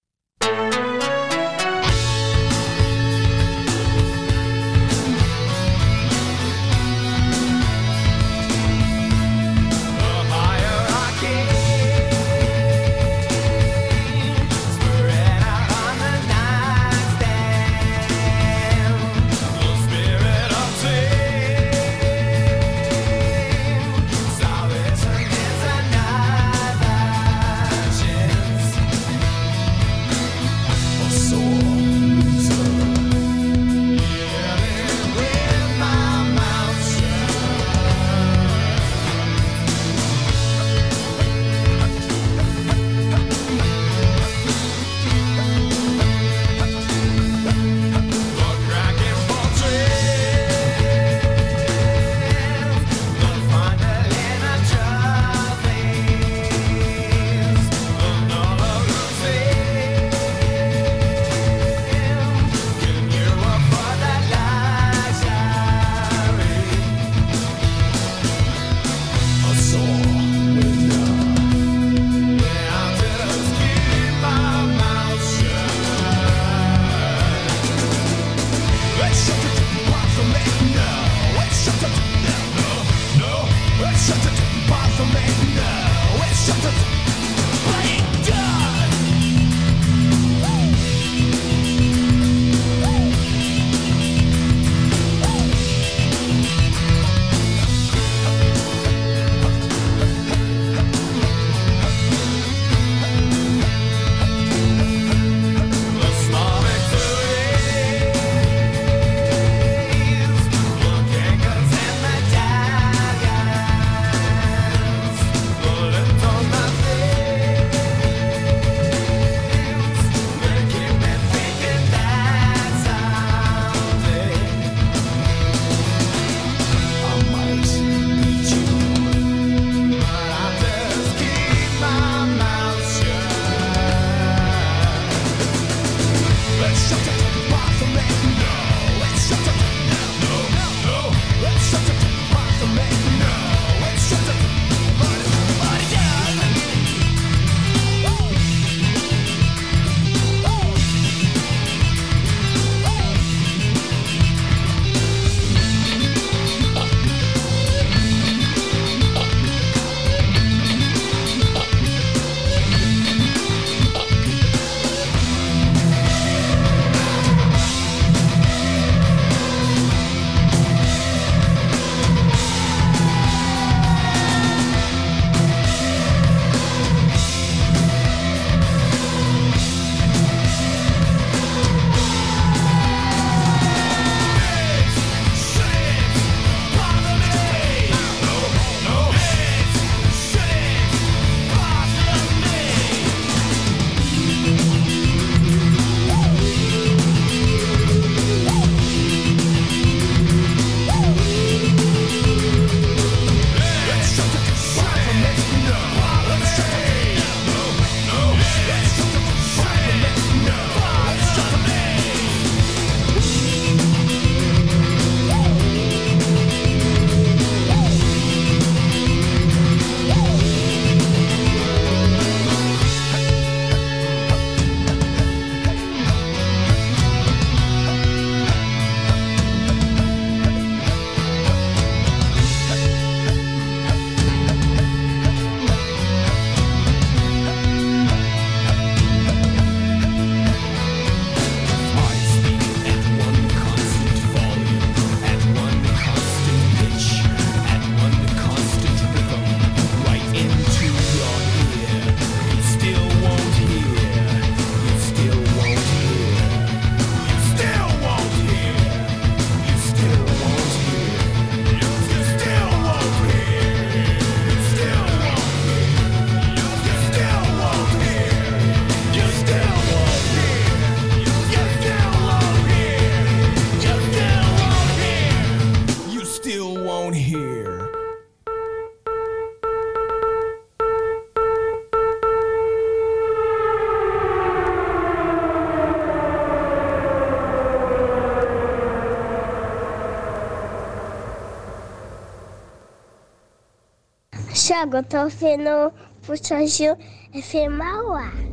Thiago, eu tô ouvindo Puxa Gil FM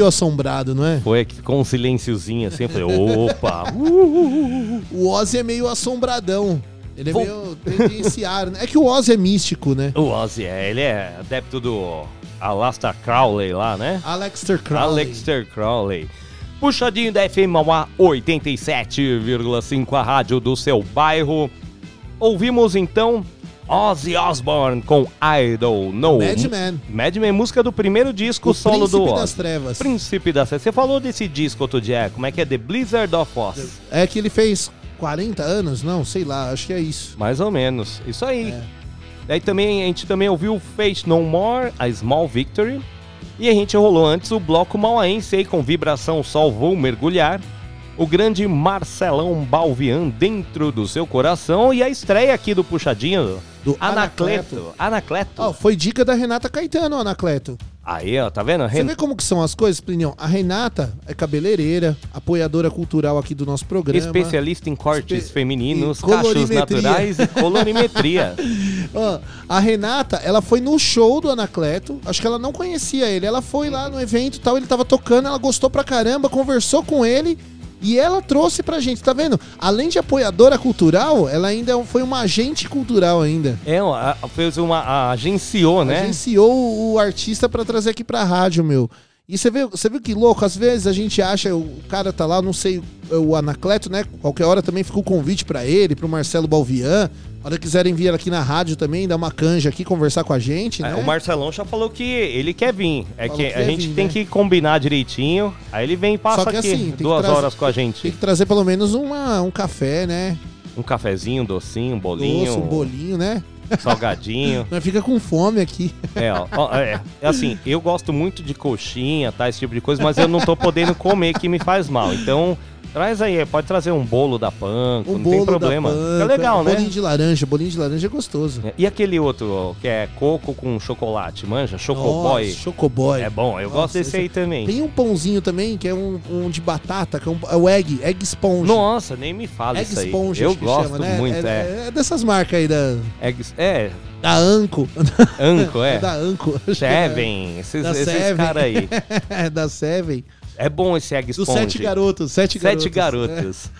meio assombrado, não é? Foi que ficou um silenciozinho assim, eu falei, opa! O Ozzy é meio assombradão. Ele é Vou- meio. Tem esse ar, né? É que o Ozzy é místico, né? O Ozzy, é, ele é adepto do Alastair Crowley lá, né? Alexter Crowley. Alexter Crowley. Puxadinho da FM Mauá 87,5, a rádio do seu bairro. Ouvimos então Ozzy Osbourne com Idol No. Madman. Madman, música do primeiro disco O solo do Príncipe das Trevas. Príncipe das Trevas. Você falou desse disco outro dia, como é que é? The Blizzard of Oz. É que ele fez 40 anos? Não, sei lá, acho que é isso. Mais ou menos. Isso aí. É. Daí também a gente também ouviu Fate No More, a Small Victory. E a gente rolou antes o bloco mauaense aí com vibração Sol Vou Mergulhar. O grande Marcelão Balvian dentro do seu coração. E a estreia aqui do Puxadinho Do Anacleto. Anacleto. Ó, foi dica da Renata Caetano, Anacleto. Aí, ó, tá vendo? Você Ren- vê como que são as coisas, Plinião? A Renata é cabeleireira, apoiadora cultural aqui do nosso programa. Especialista em cortes Espe- femininos, cachos naturais e colorimetria. Ó, a Renata, ela foi no show do Anacleto. Acho que ela não conhecia ele. Ela foi lá no evento e tal, ele tava tocando, ela gostou pra caramba, conversou com ele e ela trouxe pra gente, tá vendo? Além de apoiadora cultural, ela ainda foi uma agente cultural ainda. é, fez uma. a- agenciou, né? Agenciou o artista pra trazer aqui pra rádio, meu. E você viu, você viu que louco? Às vezes a gente acha, o cara tá lá, não sei, o Anacleto, né? Qualquer hora também fica o convite pra ele, pro Marcelo Balvian. Hora quiserem vir aqui na rádio também, dar uma canja aqui, conversar com a gente, né? É, o Marcelão já falou que ele quer vir. É que que a gente vir, tem né? que combinar direitinho. Aí ele vem e passa Só que aqui assim, tem duas trazer- horas com a Tem gente. que trazer pelo menos uma, um café, né? Um cafezinho, um docinho, um bolinho, Doce, um bolinho, né? salgadinho. Nós fica com fome aqui. É, ó, ó, é, é assim, eu gosto muito de coxinha, tá? Esse tipo de coisa, mas eu não tô podendo comer que me faz mal. Então, traz aí, pode trazer um bolo da Panko, Um não bolo tem problema. da é panca, legal, né? Bolinho de laranja, bolinho de laranja é gostoso. E aquele outro, ó, que é coco com chocolate, manja? Chocoboy. Nossa, Chocoboy. É bom, eu Nossa, gosto desse esse- aí também. Tem um pãozinho também, que é um, um de batata, que é, um, é o egg, egg sponge. Nossa, nem me fala egg isso aí. sponge, eu gosto chama, né? muito, é. é. é dessas marcas aí da, Eggs- É, da Anco. Anco, é. da Anco. Seven, esses, Da esses caras aí. é, da Seven. É bom esse egg Dos sponge. sete garotos. Sete garotos. Sete garotos.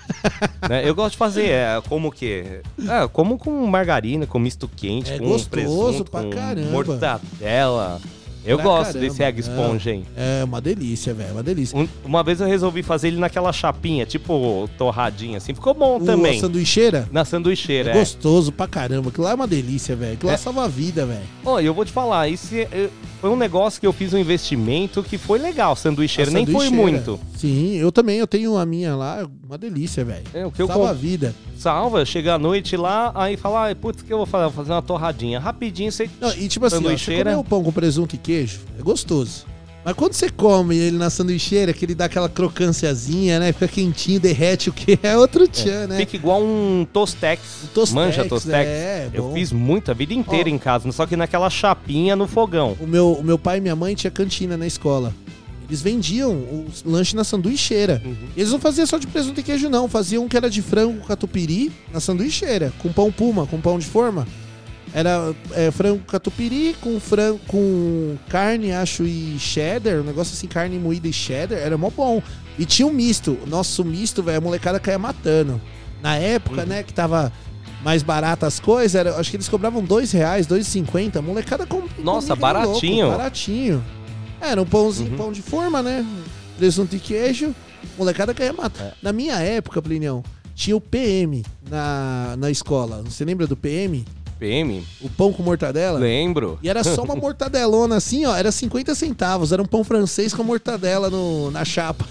Né, Eu gosto de fazer é, como que? É, como com margarina, com misto quente, É com gostoso presunto, pra com caramba. mortadela. Eu Pra gosto caramba. desse egg sponge, hein? É uma delícia, velho. Uma delícia. Um- uma vez eu resolvi fazer ele naquela chapinha, tipo torradinha, assim. Ficou bom O também. sanduicheira Na sanduicheira, é é. gostoso pra caramba. Aquilo lá é uma delícia, velho. Aquilo lá É. salva a vida, velho. Ó, eu vou te falar, isso é- é- foi um negócio que eu fiz um investimento que foi legal, sanduicheira. A Nem foi sanduicheira. muito. Sim, eu também. Eu tenho a minha lá. Uma delícia, velho. É, o que eu salva a vida. Salva, chega à noite lá, aí fala, "Ai, putz, o que eu vou fazer? Vou fazer uma torradinha. Rapidinho você. Não, e tipo assim, ó, você comer o pão com presunto e queijo, é gostoso. Mas quando você come ele na sanduicheira, que ele dá aquela crocânciazinha, né? Fica quentinho, derrete o que é outro tchan, né? Fica igual um Tostex. Tostex, Manja Tostex. é, eu bom. fiz muito a vida inteira Ó. em casa, só que naquela chapinha no fogão. O meu, o meu pai e minha mãe tinha cantina na escola. Eles vendiam os lanches na sanduicheira. Uhum. Eles não faziam só de presunto e queijo, não. Faziam um que era de frango com catupiry na sanduicheira, com pão puma, com pão de forma. Era é, frango catupiry com frango com carne, acho, e cheddar, um negócio assim, carne moída e cheddar, era mó bom. E tinha um misto. Nosso misto, velho, a molecada caía matando. Na época, né, que tava mais barato as coisas, era, acho que eles cobravam dois reais, dois e cinquenta. A molecada com Nossa, baratinho. louco, baratinho. Era um pãozinho, Uhum. pão de forma, né? Presunto e queijo. Molecada caía matar. É. Na minha época, Plinião, tinha o PM na, na escola. Você lembra do PM? PM? O pão com mortadela? Lembro. E era só uma mortadelona assim, ó. Era 50 centavos. Era um pão francês com mortadela no, na chapa.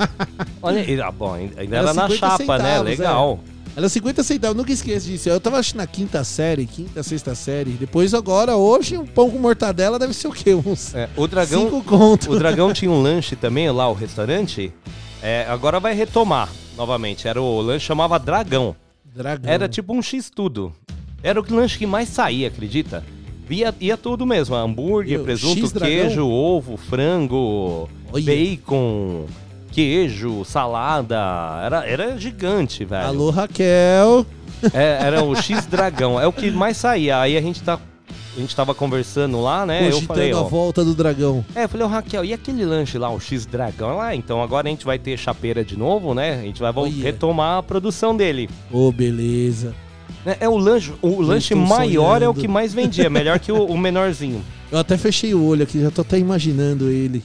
Olha, ah, bom, ainda Era era na 50 chapa, né? centavos, Legal. Era 50 centavos, nunca esqueço disso. Eu tava na quinta série, quinta, sexta série. Depois agora, hoje, um pão com mortadela deve ser o quê? Uns É, o dragão. cinco conto. O dragão tinha um lanche também lá, o restaurante. É, agora vai retomar novamente. Era o lanche chamava Dragão. Dragão. Era tipo um X tudo. Era o lanche que mais saía, acredita? Ia, ia tudo mesmo, hambúrguer, Meu, presunto, X-Dragão? queijo, ovo, frango, Olha. bacon, queijo, salada. Era, era gigante, velho. Alô, Raquel. É, era o X Dragão. É o que mais saía. Aí a gente tá a gente tava conversando lá, né? eu Cogitando falei, a ó. volta do dragão. É, eu falei, ô Raquel, e aquele lanche lá, o X Dragão lá? Então agora a gente vai ter chapeira de novo, né? A gente vai vol- Olha. retomar a produção dele. Ô, beleza. É, é o lanche, o lanche maior é o sonhando. que mais vendia, melhor que o, o menorzinho. Eu até fechei o olho aqui, já tô até imaginando ele.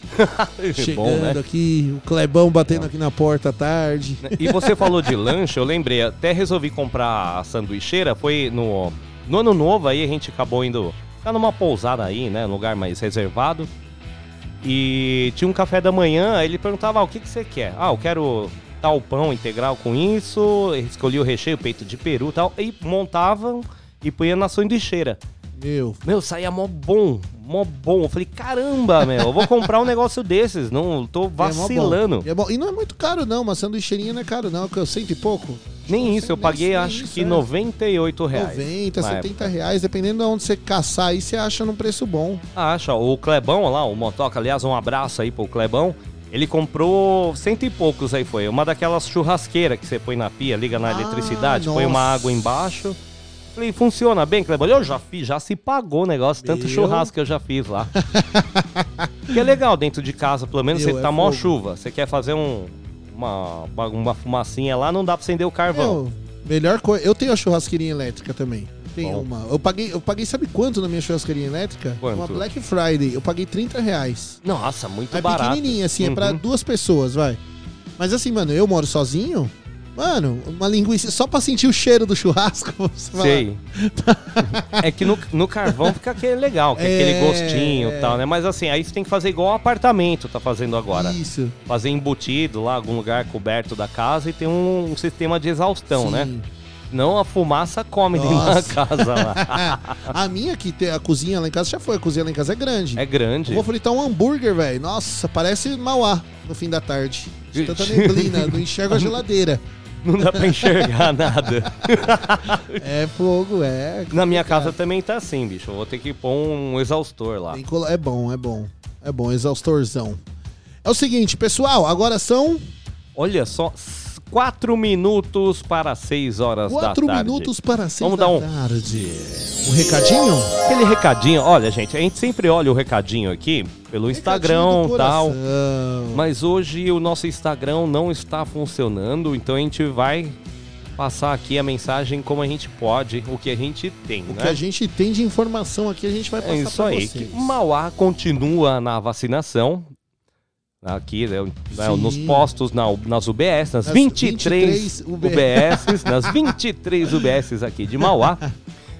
Chegando Bom, né? aqui, o Clebão batendo aqui na porta à tarde. E você falou de lanche, eu lembrei, até resolvi comprar a sanduicheira, foi no, no ano novo aí, a gente acabou indo ficar numa pousada aí, né, num lugar mais reservado. E tinha um café da manhã, aí ele perguntava, ah, o que, que você quer? Ah, eu quero tal pão integral com isso, escolhi o recheio, peito de peru e tal, e montavam e punha na sanduicheira. Meu, Meu, saía mó bom, mó bom. Eu falei, caramba, meu, eu vou comprar um negócio desses, não tô é vacilando. E, é bom. E não é muito caro, não. Uma sanduicheirinha não é caro, não. Que eu cento e pouco. Nem isso, eu paguei isso, acho que é. 98 reais. 90, na 70 época. reais. Dependendo de onde você caçar aí, você acha num preço bom. Acha, o Clebão lá, o Motoca, aliás, um abraço aí pro Clebão. Ele comprou cento e poucos aí foi. Uma daquelas churrasqueiras que você põe na pia, liga na Ah, eletricidade, põe uma nossa. água embaixo. Falei, funciona bem, Clebão? Eu já fiz, já se pagou o negócio, tanto Meu. churrasco que eu já fiz lá. que é legal dentro de casa, pelo menos Meu, você é tá mó fogo. chuva. Você quer fazer um, uma, uma fumacinha lá, não dá pra acender o carvão. Meu, melhor coisa. Eu tenho a churrasqueirinha elétrica também. Tenho Bom. uma. Eu paguei, eu paguei, sabe quanto na minha churrasqueirinha elétrica? Quanto? Uma Black Friday. Eu paguei 30 reais. Nossa, muito É barato. pequenininha, assim, é pra Uhum. duas pessoas, vai. Mas assim, mano, eu moro sozinho. Mano, uma linguiça só pra sentir o cheiro do churrasco. Você Sei. é que no, no carvão fica aquele legal, que é aquele É, gostinho é. e tal, né? Mas assim, aí você tem que fazer igual o apartamento tá fazendo agora. Isso. Fazer embutido lá, algum lugar coberto da casa e tem um, um sistema de exaustão, Sim. né? Não a fumaça come dentro da casa lá. a minha que tem a cozinha lá em casa já foi. A cozinha lá em casa é grande. É grande. Eu vou fritar um hambúrguer, velho. Nossa, parece Mauá no fim da tarde. De tanta neblina, não enxergo a geladeira. Não dá pra enxergar nada. É fogo, é. Na minha casa também tá assim, bicho. Eu vou ter que pôr um exaustor lá. É bom, é bom. É bom, exaustorzão. É o seguinte, pessoal, agora são Olha só, 4 minutos para 6 horas da quatro tarde. minutos para seis Vamos da dar um- tarde. Um recadinho? Aquele recadinho, olha, gente, a gente sempre olha o recadinho aqui pelo Instagram e tal. Mas hoje o nosso Instagram não está funcionando, então a gente vai passar aqui a mensagem como a gente pode, o que a gente tem, O né? que a gente tem de informação aqui, a gente vai passar É isso aí. vocês. Mauá continua na vacinação. Aqui, né, né, nos postos, na, nas UBS, nas Nas 23, 23 UBS, nas 23 UBS aqui de Mauá.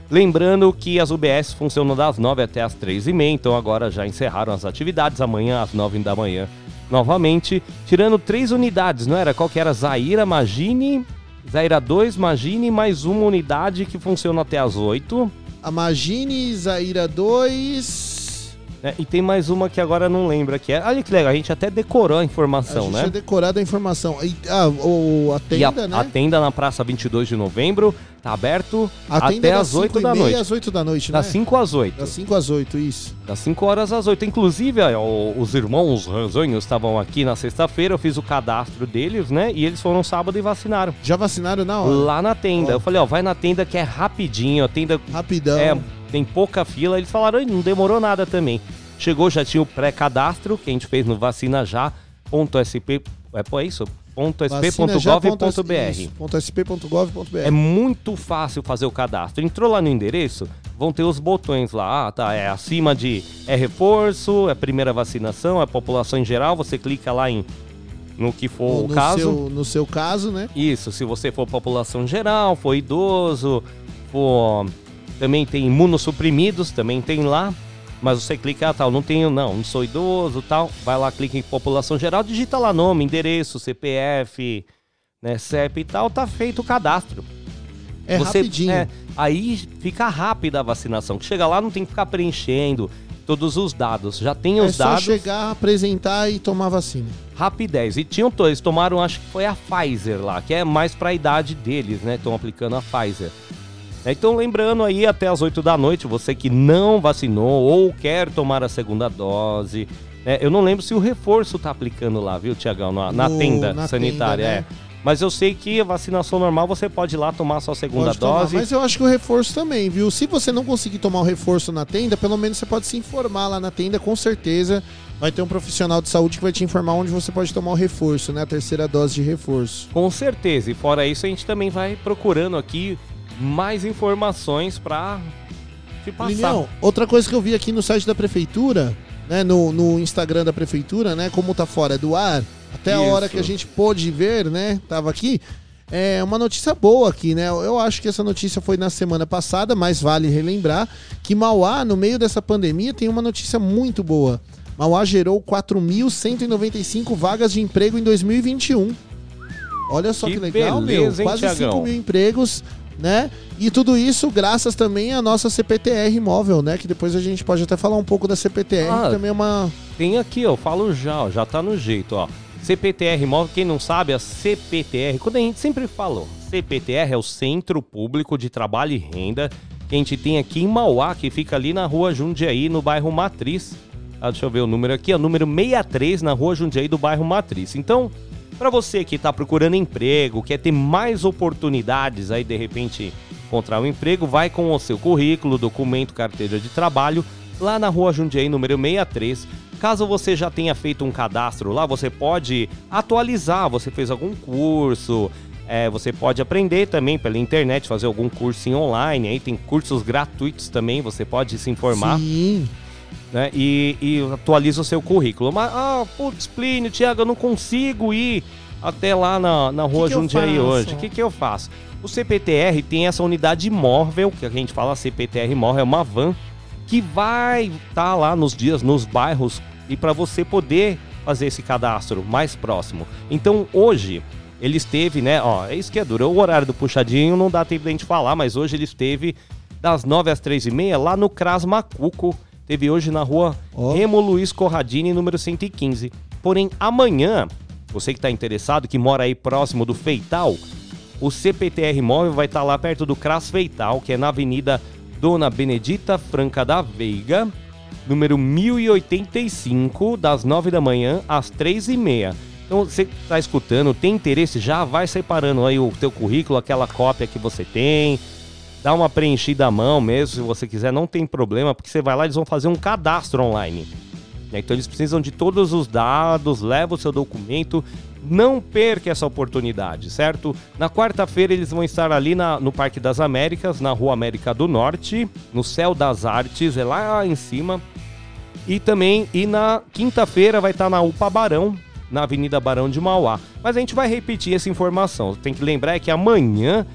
Lembrando que as UBS funcionam das 9 até as 3 e meia, então agora já encerraram as atividades, amanhã às 9 da manhã novamente, tirando três unidades, não era? Qual que era? Zaira, Magine, Zaira 2, Magine, mais uma unidade que funciona até as 8. A Magine, Zaira 2. Né? E tem mais uma que agora não lembro que é. Olha que legal, a gente até decorou a A informação, gente né? tinha decorado a informação. E, ah, o, a E a, tenda, né? a tenda na Praça 22 de Novembro tá aberto até das as 8 cinco e da noite. às 8 da noite, Das né? 5 às 8. Das 5 às 8, isso. Das 5 horas às 8. Inclusive, ó, os irmãos Ranzonhos estavam aqui na sexta-feira, eu fiz o cadastro deles, né? E eles foram sábado e vacinaram. Já vacinaram na hora? Lá na tenda. Ó. Eu falei, ó, vai na tenda que é rapidinho, a tenda Rapidão. é, tem pouca fila. Eles falaram, "Ih, não demorou nada também. Chegou, já tinha o pré-cadastro que a gente fez no vacinajá.sp. É, pô, é isso? .sp.gov.br. É muito fácil fazer o cadastro. Entrou lá no endereço, vão ter os botões lá. Ah, tá. É acima de. É reforço, é primeira vacinação, é população em geral. Você clica lá em. No que for no, o caso. Seu, no seu caso, né? Isso, se você for população geral, for idoso, for. Também tem imunossuprimidos, também tem lá. Mas você clica, ah, tal, não tenho, não, não sou idoso, tal. Vai lá, clica em população geral, digita lá nome, endereço, CPF, né, CEP e tal, tá feito o cadastro. É rapidinho. é, aí fica rápida a vacinação. Que chega lá, não tem que ficar preenchendo todos os dados. Já tem É os só dados. chegar, apresentar e tomar vacina. Rapidez. E tinham todos, eles tomaram, acho que foi a Pfizer lá, que é mais pra idade deles, né? Estão aplicando a Pfizer. Então, lembrando aí, até as 8 da noite, você que não vacinou ou quer tomar a segunda dose. né? Eu não lembro se o reforço tá aplicando lá, viu, Tiagão? Na, na No- tenda na sanitária, tenda, né? é. Mas eu sei que a vacinação normal você pode ir lá tomar a sua segunda Pode tomar, dose. Mas eu acho que o reforço também, viu? Se você não conseguir tomar o reforço na tenda, pelo menos você pode se informar lá na tenda, com certeza. Vai ter um profissional de saúde que vai te informar onde você pode tomar o reforço, né? A terceira dose de reforço. Com certeza. E fora isso, a gente também vai procurando aqui mais informações pra te passar. Lilião, outra coisa que eu vi aqui no site da prefeitura, né? No, no Instagram da prefeitura, né? Como tá fora do ar, até a Isso. hora que a gente pôde ver, né? Tava aqui. É uma notícia boa aqui, né? Eu acho que essa notícia foi na semana passada, mas vale relembrar que Mauá, no meio dessa pandemia, tem uma notícia muito boa. Mauá gerou 4.195 vagas de emprego em 2021. Olha só que, Que legal, beleza, meu. hein, Quase 5 Tiagão? mil empregos, né? E tudo isso graças também à nossa CPTR móvel, né? Que depois a gente pode até falar um pouco da CPTR, Ah, que também é uma. Tem aqui, ó, falo já, ó, já tá no jeito, ó. CPTR Móvel, quem não sabe, a CPTR, quando a gente sempre falou, CPTR é o Centro Público de Trabalho e Renda, que a gente tem aqui em Mauá, que fica ali na rua Jundiaí, no bairro Matriz. Ah, deixa eu ver o número aqui, ó, número 63, na rua Jundiaí do bairro Matriz. Então, para você que tá procurando emprego, quer ter mais oportunidades aí, de repente, encontrar um emprego, vai com o seu currículo, documento, carteira de trabalho, lá na rua Jundiaí, número 63. Caso você já tenha feito um cadastro lá, você pode atualizar. Você fez algum curso, é, você pode aprender também pela internet, fazer algum cursinho online. Aí tem cursos gratuitos também, você pode se informar. Sim. Né? E, e atualiza o seu currículo. Mas, ah, putz, Plínio, Thiago, eu não consigo ir até lá na, na rua que eu Jundiaí hoje. O que, que eu faço? O CPTR tem essa unidade móvel, que a gente fala CPTR móvel, é uma van que vai estar lá nos dias, nos bairros, e para você poder fazer esse cadastro mais próximo. Então hoje ele esteve, né? Ó, é isso que é duro. O horário do puxadinho não dá tempo da gente falar, mas hoje ele esteve das 9 às 3 e meia lá no Cras Macuco. Teve hoje na rua Remo Luiz Corradini, número 115. Porém, amanhã, você que está interessado, que mora aí próximo do Feital, o CPTR Móvel vai estar lá perto do Cras Feital, que é na Avenida Dona Benedita Franca da Veiga, número 1085, das 9 da manhã às 3 e meia. Então, você que está escutando, tem interesse, já vai separando aí o teu currículo, aquela cópia que você tem, dá uma preenchida à mão mesmo, se você quiser, não tem problema, porque você vai lá, eles vão fazer um cadastro online. né? Então eles precisam de todos os dados, leva o seu documento, não perca essa oportunidade, certo? Na quarta-feira eles vão estar ali na- no Parque das Américas, na Rua América do Norte, no Céu das Artes, é lá em cima. E também, e na quinta-feira vai estar na UPA Barão, na Avenida Barão de Mauá. Mas a gente vai repetir essa informação. Tem que lembrar que amanhã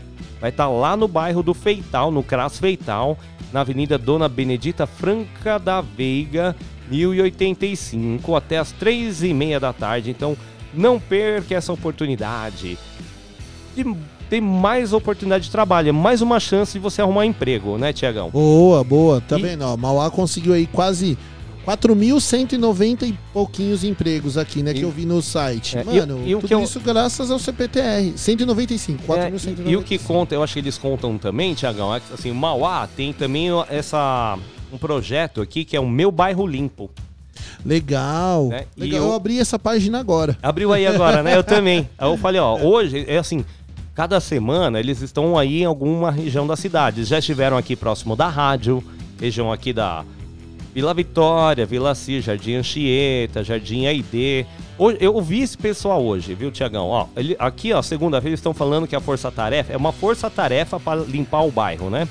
vai estar lá no bairro do Feital, no Cras Feital, na Avenida Dona Benedita Franca da Veiga, 1085, até as três e meia da tarde. Então, não perca essa oportunidade de ter mais oportunidade de trabalho. É mais uma chance de você arrumar emprego, né, Tiagão? Boa, boa. Tá E-? Ó, Mauá conseguiu aí quase 4.190 e pouquinhos empregos aqui, né? Que E- eu vi no site. É, e- Mano, e o tudo que eu- isso graças ao CPTR. 195, É, 4.195. e, e o que conta, eu acho que eles contam também, Tiagão, é que assim, o Mauá tem também essa um projeto aqui que é o Meu Bairro Limpo. Legal. Né? E Legal. eu- Eu abri essa página agora. Abriu aí agora, né? Eu também. Aí eu falei, ó, hoje é assim, cada semana eles estão aí em alguma região da cidade. Eles já estiveram aqui próximo da rádio, região aqui da Vila Vitória, Vila Cia, Jardim Anchieta, Jardim Aide. Hoje, eu vi esse pessoal hoje, viu, Tiagão? Ó, ele- aqui, ó, segunda-feira eles estão falando que a força-tarefa é uma força-tarefa para limpar o bairro, né?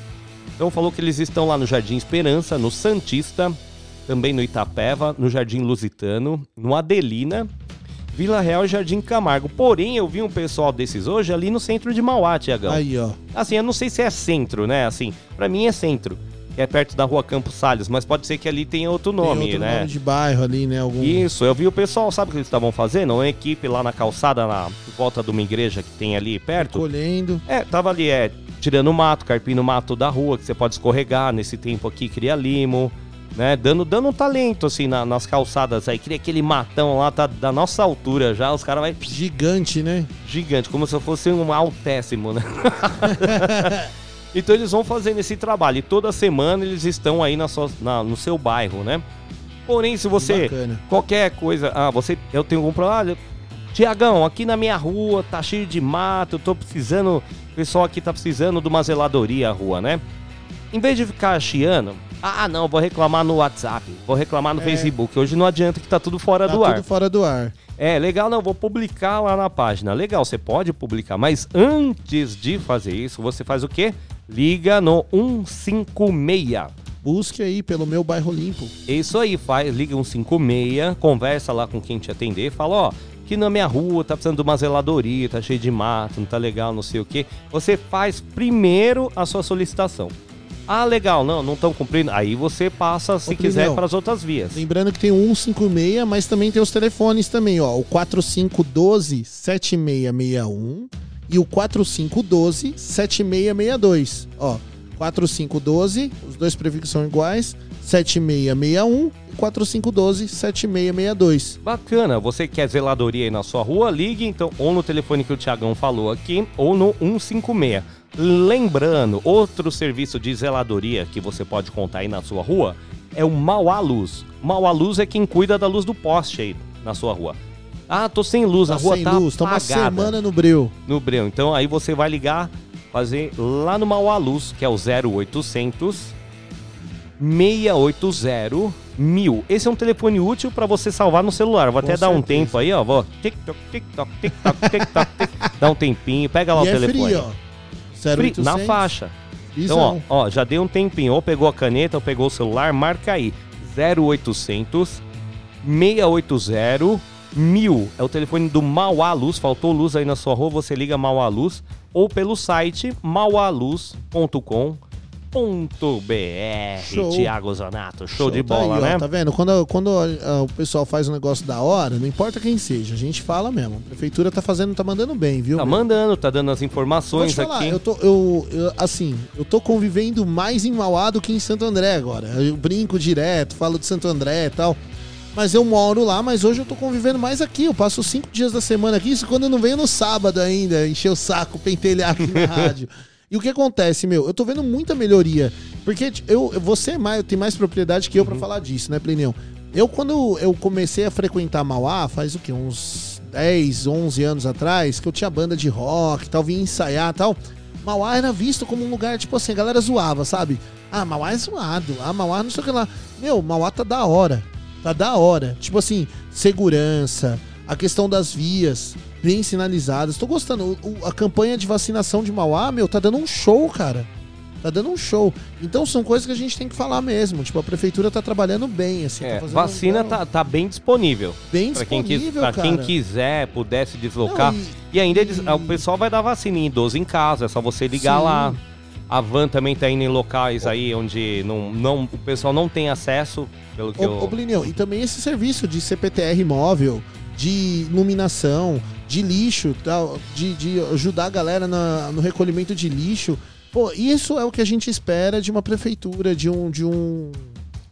Então falou que eles estão lá no Jardim Esperança, no Santista, também no Itapeva, no Jardim Lusitano, no Adelina, Vila Real e Jardim Camargo. Porém, eu vi um pessoal desses hoje ali no centro de Mauá, Tiagão. Aí, ó. Assim, eu não sei se é centro, né? Assim, pra mim é centro. Que é perto da rua Campos Salles, mas pode ser que ali tenha outro Tem nome, outro né? nome de bairro ali, né? Algum... Isso, eu vi o pessoal, sabe o que eles estavam fazendo? Uma equipe lá na calçada, na volta de uma igreja que tem ali perto. Colhendo. É, tava ali, é, tirando mato, carpindo mato da rua, que você pode escorregar. Nesse tempo aqui, cria limo, né? Dando, dando um talento, assim, na- nas calçadas aí. Cria aquele matão lá, tá da nossa altura já. Os caras vai Gigante, né? gigante, como se eu fosse um altéssimo, né? então eles vão fazendo esse trabalho. E toda semana eles estão aí na sua, na- no seu bairro, né? Porém, se você. Bacana. Qualquer coisa. Ah, você. Eu tenho algum problema. ah, Tiagão, aqui na minha rua tá cheio de mato, eu tô precisando. O pessoal aqui tá precisando de uma zeladoria a rua, né? Em vez de ficar chiando, ah não, vou reclamar no WhatsApp, vou reclamar no É. Facebook. Hoje não adianta que tá tudo fora Tá do ar. tudo fora do ar. É, legal, não, vou publicar lá na página. Legal, você pode publicar, mas antes de fazer isso, você faz o quê? Liga no 156. Busque aí pelo meu bairro limpo. Isso aí, faz, liga 156, conversa lá com quem te atender, fala, ó, que na minha rua tá precisando de uma zeladoria, tá cheio de mato, não tá legal, não sei o quê. Você faz primeiro a sua solicitação. Ah, legal, não, não estão cumprindo. Aí você passa, se Ô, quiser, para as outras vias. Lembrando que tem o 156, mas também tem os telefones também, ó. O 4512-7661 e o 4512-7662. Ó, 4512, os dois prefixos são iguais, 7661 e 4512-7662. Bacana, você quer zeladoria aí na sua rua? Ligue então ou no telefone que o Tiagão falou aqui ou no 156. Lembrando, outro serviço de zeladoria que você pode contar aí na sua rua é o Mauá Luz. Mauá Luz é quem cuida da luz do poste aí na sua rua. Ah, tô sem luz, Tá a rua sem tá luz, tá uma apagada. semana no breu. No Breu. Então aí você vai ligar, fazer lá no Mauá Luz, que é o 0800 680 mil. Esse é um telefone útil para você salvar no celular. Vou Com até dar um certeza. tempo aí, ó. Vou tic-toc, tic-toc, tic-toc, tic-toc, tic. Dá um tempinho, pega lá e o é telefone. free, ó. Free, 0800. na faixa. Isso Então, ó, ó, já deu um tempinho. Ou pegou a caneta, ou pegou o celular, marca aí. 0800 680 mil. É o telefone do Mauá Luz. Faltou luz aí na sua rua, você liga Mauá Luz. Ou pelo site maualuz.com.br. Show. Tiago Zanato, show, de Tá bola, aí, ó, né? Tá vendo? Quando, quando ah, o pessoal faz um negócio da hora, não importa quem seja, a gente fala mesmo. A prefeitura tá fazendo, tá mandando bem, viu? Tá meu? mandando, tá dando as informações falar, aqui. eu tô, eu, eu- assim, eu tô convivendo mais em Mauá do que em Santo André agora. Eu brinco direto, falo de Santo André e tal. Mas eu moro lá, mas hoje eu tô convivendo mais aqui. Eu passo cinco dias da semana aqui, isso quando eu não venho no sábado ainda, encher o saco, pentelhar aqui na rádio. E o que acontece, meu? Eu tô vendo muita melhoria. Porque eu, você é mais, tem mais propriedade que eu pra Uhum. falar disso, né, Plinião? Eu, quando eu comecei a frequentar Mauá, faz o quê? Uns 10, 11 anos atrás, que eu tinha banda de rock e tal, vinha ensaiar e tal. Mauá era visto como um lugar, tipo assim, a galera zoava, sabe? Ah, Mauá é zoado. Ah, Mauá não sei o que lá. Meu, Mauá tá da hora. Tá da hora. Tipo assim, segurança, a questão das vias bem sinalizadas. Tô gostando. O- o- a campanha de vacinação de Mauá, meu, tá dando um show, cara. Tá dando um show. Então são coisas que a gente tem que falar mesmo. Tipo, a prefeitura tá trabalhando bem, assim. É, tá vacina um- tá, tá bem disponível. Bem Pra quem, quis, disponível, pra quem cara. quiser, pudesse deslocar. Não, e, ainda eles- o pessoal vai dar vacina em idoso em casa, é só você ligar Sim. lá. A van também tá indo em locais aí onde não, não, o pessoal não tem acesso, pelo que Ô, eu... ô e também esse serviço de CPTR móvel, de iluminação, de lixo, tal, de, de ajudar a galera na- no recolhimento de lixo. Pô, isso é o que a gente espera de uma prefeitura, de um. De um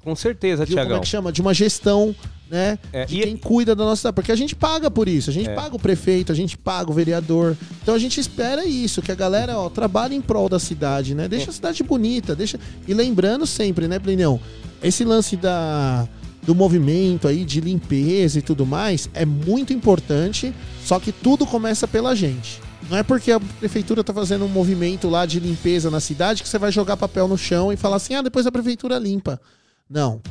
Com certeza, de, um- como é Tiagão. que chama? De uma gestão, né? É, de e- quem cuida da nossa cidade. Porque a gente paga por isso, a gente É. paga o prefeito, a gente paga o vereador. Então a gente espera isso, que a galera, ó, trabalhe em prol da cidade, né? É. Deixa a cidade bonita, deixa. E lembrando sempre, né, Plinião? Esse lance da, do movimento aí de limpeza e tudo mais é muito importante, só que tudo começa pela gente. Não é porque a prefeitura tá fazendo um movimento lá de limpeza na cidade que você vai jogar papel no chão e falar assim: ah, depois a prefeitura limpa. Não.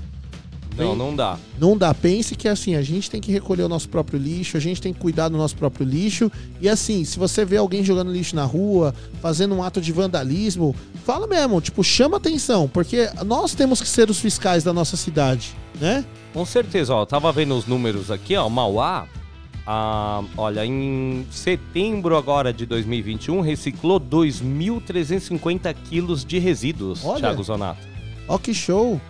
Não, não dá. Não dá. Pense que assim, a gente tem que recolher o nosso próprio lixo, a gente tem que cuidar do nosso próprio lixo. E assim, se você vê alguém jogando lixo na rua, fazendo um ato de vandalismo, fala mesmo, tipo, chama atenção, porque nós temos que ser os fiscais da nossa cidade, né? Com certeza, ó, eu tava vendo os números aqui, ó, Mauá, ah, olha, em setembro agora de 2021, reciclou 2.350 quilos de resíduos, Olha. Thiago Zonato. Ó, que show.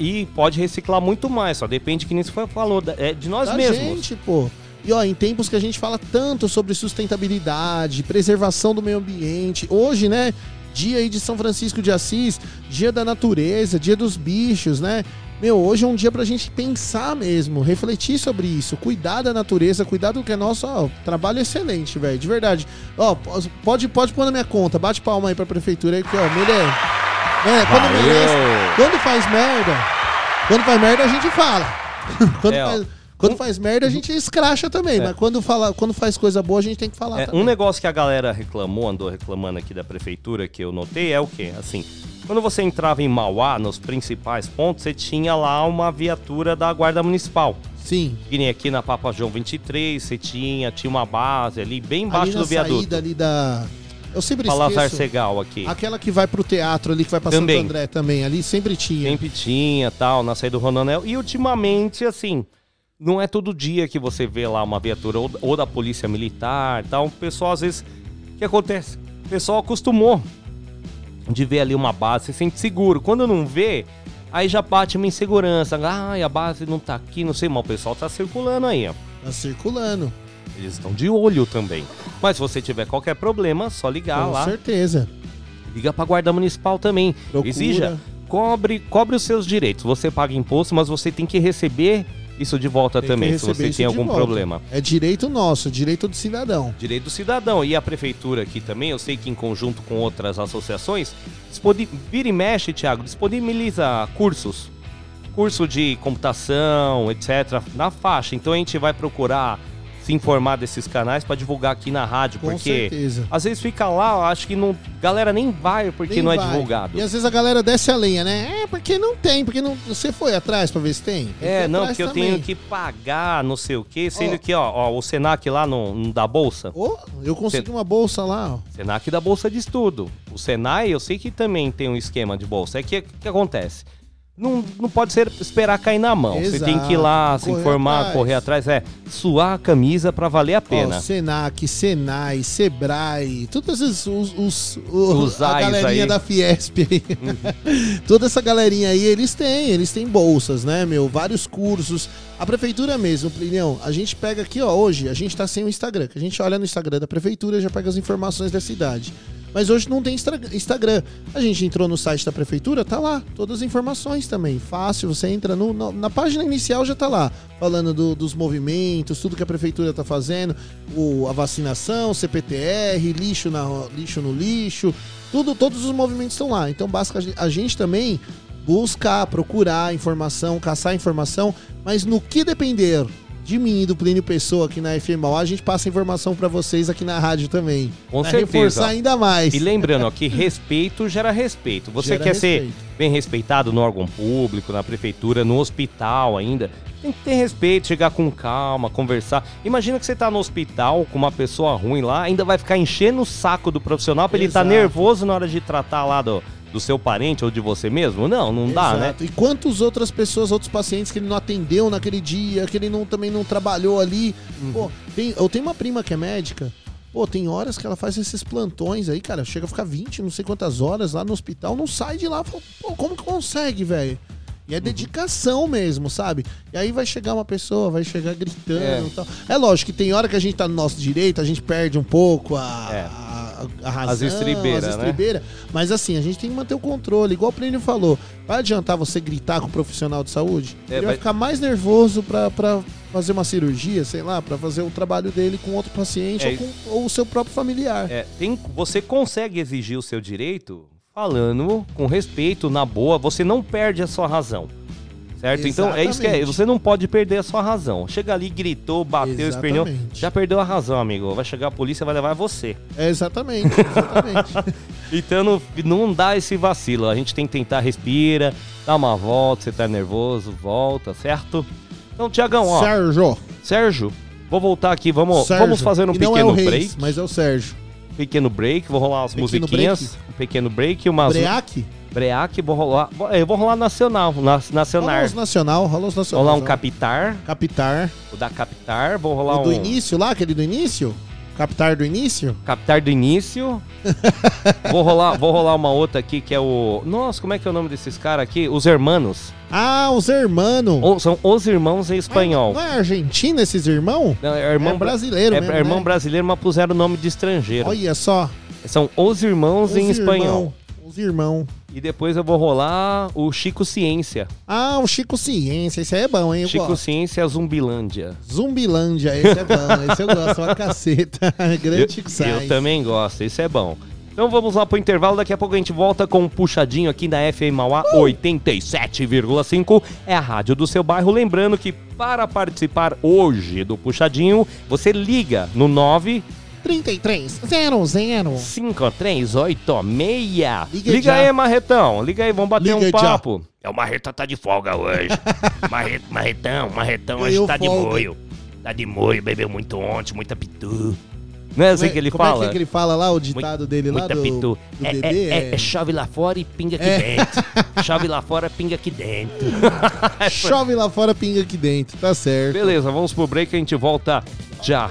E pode reciclar muito mais, só depende que nem você falou, é de nós da mesmos. gente, pô. E ó, em tempos que a gente fala tanto sobre sustentabilidade, preservação do meio ambiente, hoje, né, dia aí de São Francisco de Assis, dia da natureza, dia dos bichos, né? Meu, hoje é um dia pra gente pensar mesmo, refletir sobre isso, cuidar da natureza, cuidar do que é nosso, ó, trabalho excelente, velho, de verdade. Ó, pode, pode pôr na minha conta, bate palma aí pra prefeitura aí, porque, ó, merece. É, quando merece, quando faz merda, quando faz merda a gente fala. quando, É, faz, Quando faz merda, a gente escracha também, É. mas quando, fala, quando faz coisa boa, a gente tem que falar É, também. um negócio que a galera reclamou, andou reclamando aqui da prefeitura, que eu notei, é o quê? Assim, quando você entrava em Mauá, nos principais pontos, você tinha lá uma viatura da Guarda Municipal. Sim. Que nem aqui na Papa João 23, você tinha, tinha uma base ali, bem ali embaixo na do viaduto. saída ali da... Eu sempre Palazar esqueço. Segal aqui. Aquela que vai pro teatro ali, que vai pra Também. Santo André também. Ali sempre tinha. Sempre tinha, tal, na saída do Ronanel. E ultimamente, assim, não é todo dia que você vê lá uma viatura ou, ou da polícia militar, tal. O pessoal, às vezes, o que acontece? O pessoal acostumou de ver ali uma base, se sente seguro. Quando não vê, aí já bate uma insegurança. Ai, a base não tá aqui, não sei, mas o pessoal tá circulando aí, ó. Tá circulando. Eles estão de olho também. Mas se você tiver qualquer problema, só ligar Com lá. certeza. Liga pra guarda municipal também. Procura. Exija, cobre, cobre os seus direitos. Você paga imposto, mas você tem que receber isso de volta Tem também, se você tem algum problema. É direito nosso, direito do cidadão. Direito do cidadão. E a prefeitura aqui também, eu sei que em conjunto com outras associações, vira e mexe, Thiago, disponibiliza cursos. Curso de computação, etc., na faixa. Então a gente vai procurar se informar desses canais para divulgar aqui na rádio, Com porque certeza. às vezes fica lá, acho que não, galera nem vai porque Nem não é vai. divulgado. E às vezes a galera desce a lenha, né? É, porque não tem, porque não. Você foi atrás pra ver se tem? Tem É, não, porque eu também. tenho que pagar não sei o quê, sendo Ó. que, ó, ó, o Senac lá não, não dá bolsa. Ô, eu consegui uma bolsa lá, ó. Senac dá bolsa de estudo. O Senai, eu sei que também tem um esquema de bolsa. É que o que acontece? Não, não pode ser esperar cair na mão. Você tem que ir lá, Exato, se correr informar, atrás. correr atrás. É, suar a camisa pra valer a pena. Ó, Senac, Senai, Sebrae, todos esses os, os, o- Os a galerinha aí. da Fiesp aí. Toda essa galerinha aí, eles têm, eles têm bolsas, né, meu? Vários cursos. A prefeitura mesmo, Plinião, a gente pega aqui, ó, hoje, a gente tá sem o Instagram, que a gente olha no Instagram da prefeitura e já pega as informações da cidade. Mas hoje não tem Instagram. A gente entrou no site da prefeitura, tá lá, todas as informações também. Fácil, você entra no- no- na página inicial já tá lá, falando do- dos movimentos, tudo que a prefeitura tá fazendo, o, a vacinação, CPTR, lixo, na, lixo no lixo, tudo, todos os movimentos estão lá. Então basta a gente também buscar, procurar informação, caçar informação, mas no que depender de mim e do Plínio Pessoa aqui na FM Mauá, a gente passa informação pra vocês aqui na rádio também. Com Pra certeza. reforçar ainda mais. E lembrando ó, que respeito gera respeito. Você Gera quer ser respeito. bem respeitado no órgão público, na prefeitura, no hospital ainda. Tem que ter respeito, chegar com calma, conversar. Imagina que você tá no hospital com uma pessoa ruim lá, ainda vai ficar enchendo o saco do profissional pra ele estar Exato. nervoso na hora de tratar lá do, do seu parente ou de você mesmo? Não, não dá, né? E quantas outras pessoas, outros pacientes que ele não atendeu naquele dia, que ele não, também não trabalhou ali. Uhum. Pô, tem- eu tenho uma prima que é médica. Pô, tem horas que ela faz esses plantões aí, cara. Chega a ficar 20, não sei quantas horas lá no hospital, não sai de lá. Fala, Pô, como que consegue, velho? E Uhum. é dedicação mesmo, sabe? E aí vai chegar uma pessoa, vai chegar gritando É. e tal. É lógico que tem hora que a gente tá no nosso direito, a gente perde um pouco a, É. a, a razão, As estribeiras, as né? Mas assim, a gente tem que manter o controle. Igual o Plínio falou. Vai adiantar você gritar com o profissional de saúde? É, Ele vai vai- ficar mais nervoso pra, pra fazer uma cirurgia, sei lá, pra fazer o trabalho dele com outro paciente É. ou com ou o seu próprio familiar. É, tem, você consegue exigir o seu direito falando com respeito, na boa, você não perde a sua razão. Certo? Então é isso que é. Exatamente. Você não pode perder a sua razão. Chega ali, gritou, bateu, esperneou. Exatamente. Já perdeu a razão, amigo. Vai chegar a polícia vai levar você. É, exatamente, exatamente. Então não, não dá esse vacilo. A gente tem que tentar respira, dá uma volta, você tá nervoso, volta, certo? Então, Tiagão, ó. Sérgio. Sérgio, vou voltar aqui, vamos, Sérgio. vamos fazer um E não pequeno é o Reis, break. mas é o Sérgio. Pequeno break, vou rolar umas Pequeno musiquinhas. break? Um pequeno break, umas. Break? Break, vou rolar. Eu vou rolar nacional, na, Rola nacional. os nacional, rola os nacional. Rolar um Capitar, Capitar. o da Capitar, vou rolar O do um. início lá, aquele do início? Capitar do início? Capitar do início. vou rolar, vou rolar uma outra aqui que é o. Nossa, como é que é o nome desses caras aqui? Os Hermanos. Ah, os irmãos. Ou, são os irmãos em espanhol. Não é Argentina esses irmãos? Não, é irmão É brasileiro é, mesmo, é irmão né? brasileiro, mas puseram o nome de estrangeiro. Olha só. São os irmãos Os em espanhol. irmão, Os irmãos. E depois eu vou rolar o Chico Ciência. Ah, o Chico Ciência, esse aí é bom, hein? Eu Chico gosto. Ciência Zumbilândia. Zumbilândia, esse é bom, esse eu gosto pra caceta. Grande Eu, Chico eu Sainz. também gosto, isso é bom. Então vamos lá pro intervalo, daqui a pouco a gente volta com um puxadinho aqui na FM Mauá 87,5. É a rádio do seu bairro. Lembrando que para participar hoje do puxadinho, você liga no 9 33 00 5386. Liga Liga, já. aí, Marretão. Liga aí, vamos bater Liga um já. papo. É o Marreta tá de folga hoje. Marret, marretão, Marretão hoje tá de moio. Tá de moio, bebeu muito ontem, muita pitu. Não é assim Como é- que ele como é fala? é que ele fala lá, o ditado dele lá Muita do, pitu. do É, bebê? é- é- é chove lá fora e pinga aqui É. dentro. Chove lá fora, pinga aqui dentro. Chove lá fora, pinga aqui dentro, tá certo. Beleza, vamos pro break a gente volta já.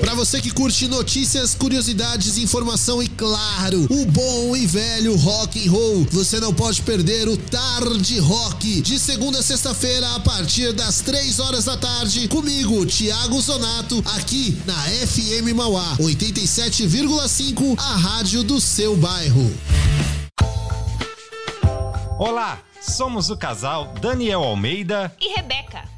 Pra você que curte notícias, curiosidades, informação e claro, o bom e velho rock and roll, você não pode perder o Tarde Rock de segunda a sexta-feira a partir das três horas da tarde comigo, Thiago Zonato, aqui na FM Mauá 87,5, a rádio do seu bairro. Olá, somos o casal Daniel Almeida E Rebeca.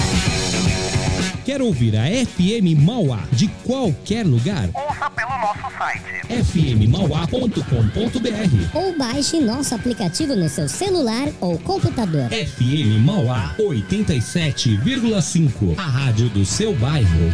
Quer ouvir a FM Mauá de qualquer lugar? Ouça pelo nosso site. fmmauá.com.br Ou baixe nosso aplicativo no seu celular ou computador. FM Mauá 87,5. A rádio do seu bairro.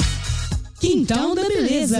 Quintal da Beleza.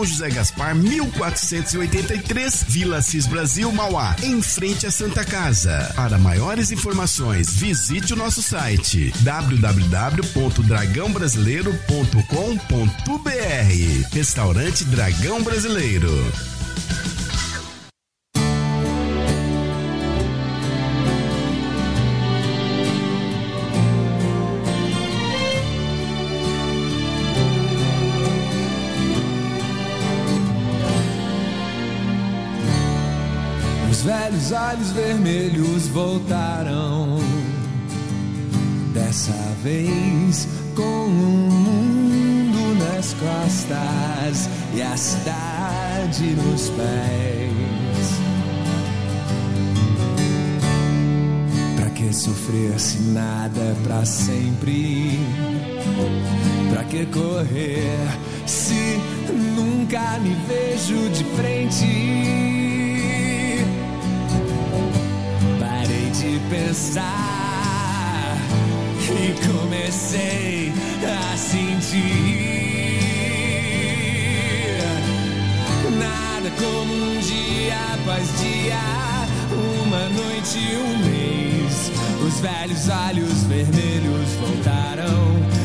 José Gaspar, 1483, Vila Cis Brasil, Mauá, em frente à Santa Casa. Para maiores informações, visite o nosso site www.dragãobrasileiro.com.br. Restaurante Dragão Brasileiro. Os olhos vermelhos voltaram. Dessa vez com um mundo nas costas e a cidade nos pés. Pra que sofrer se nada é pra sempre? Pra que correr se nunca me vejo de frente? De pensar e comecei a sentir nada como um dia após dia, uma noite e um mês. Os velhos olhos vermelhos voltaram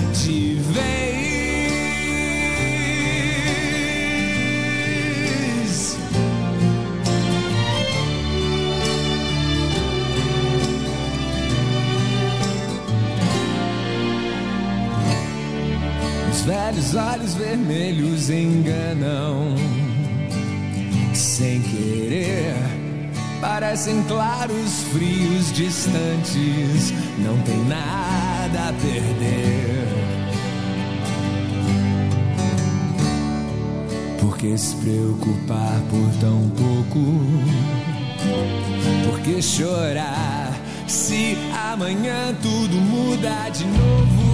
vermelhos enganam sem querer. Parecem claros, frios, distantes. Não tem nada a perder. Por que se preocupar por tão pouco? Por que chorar se amanhã tudo muda de novo?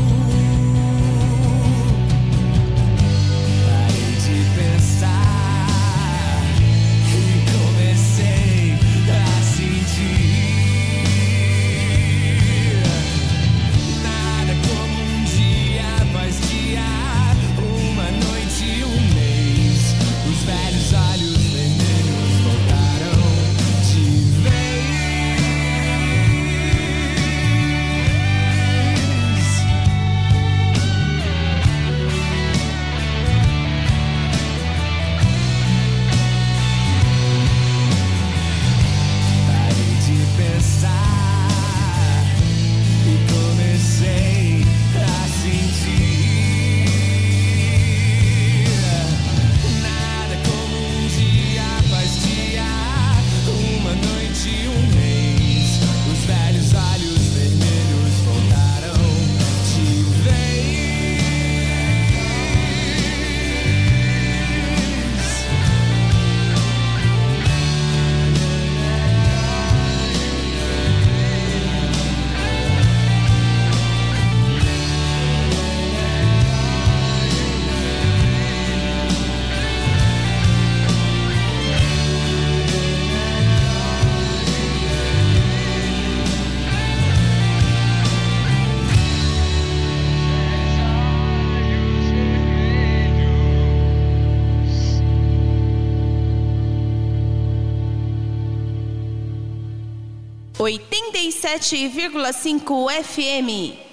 107,5 FM.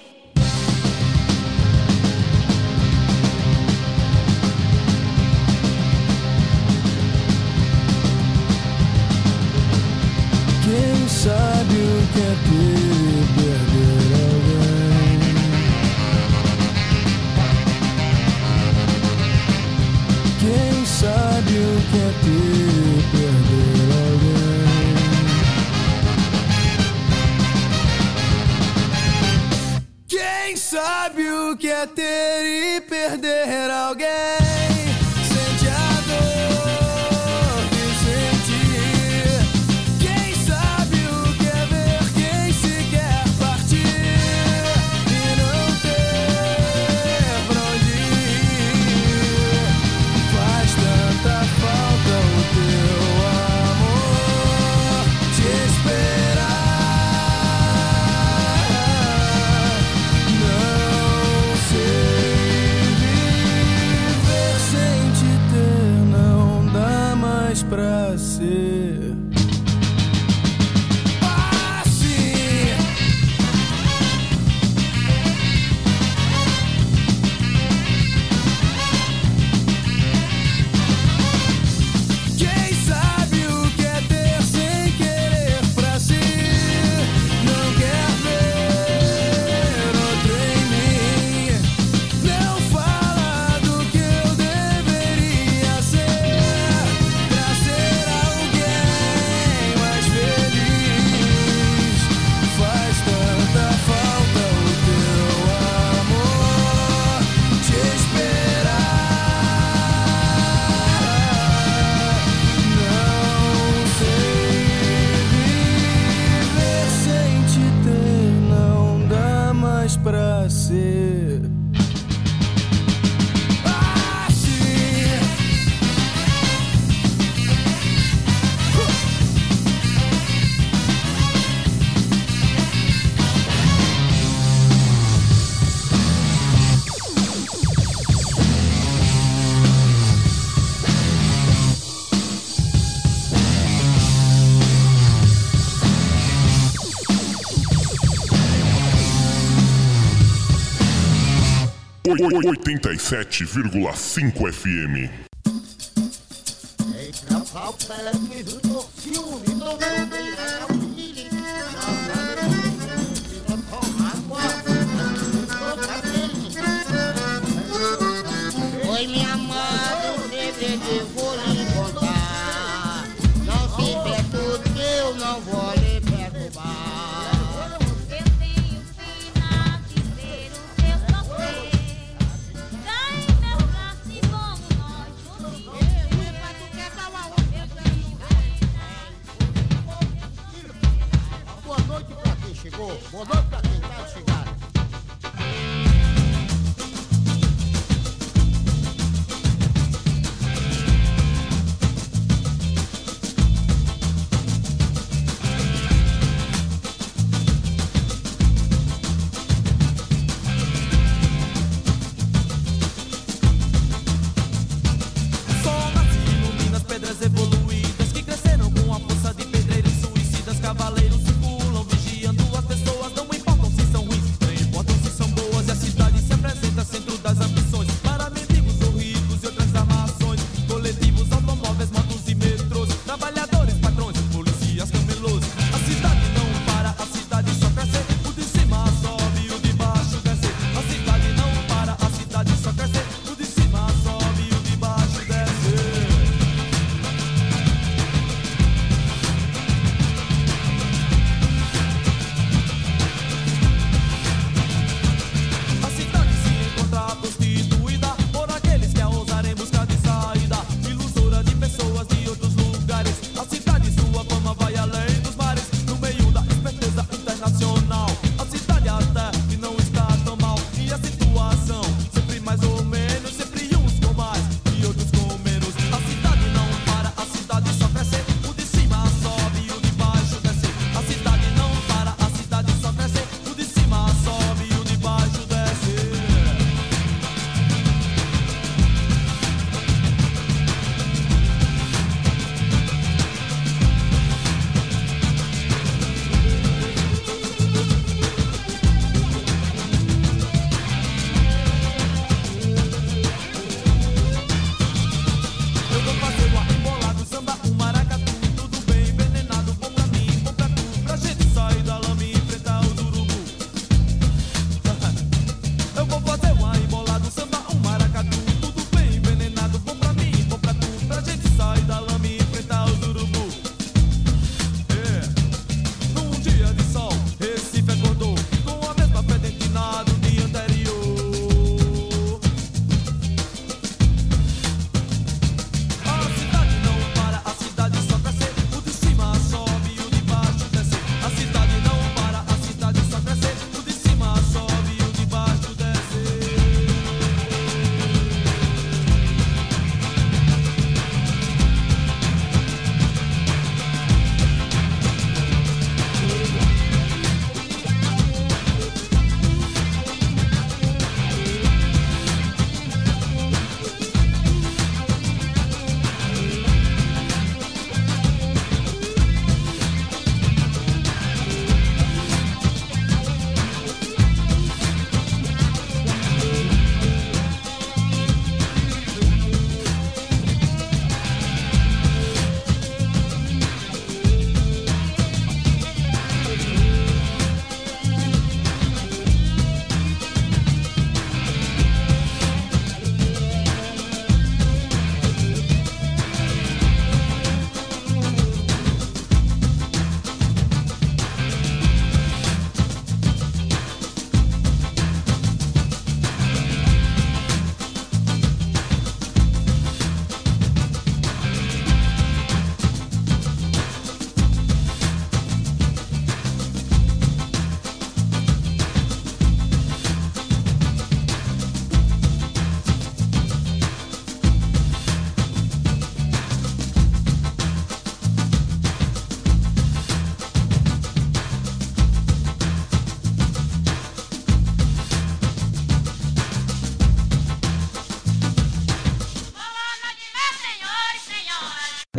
87,5 FM.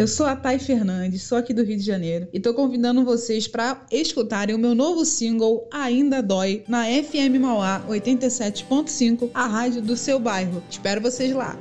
Eu sou a Thay Fernandes, sou aqui do Rio de Janeiro e tô convidando vocês para escutarem o meu novo single Ainda Dói na FM Mauá 87.5, a rádio do seu bairro. Espero vocês lá.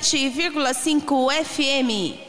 107,5 FM.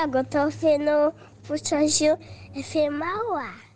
Thiago, eu tô vendo o Puxadinho FM Mauá.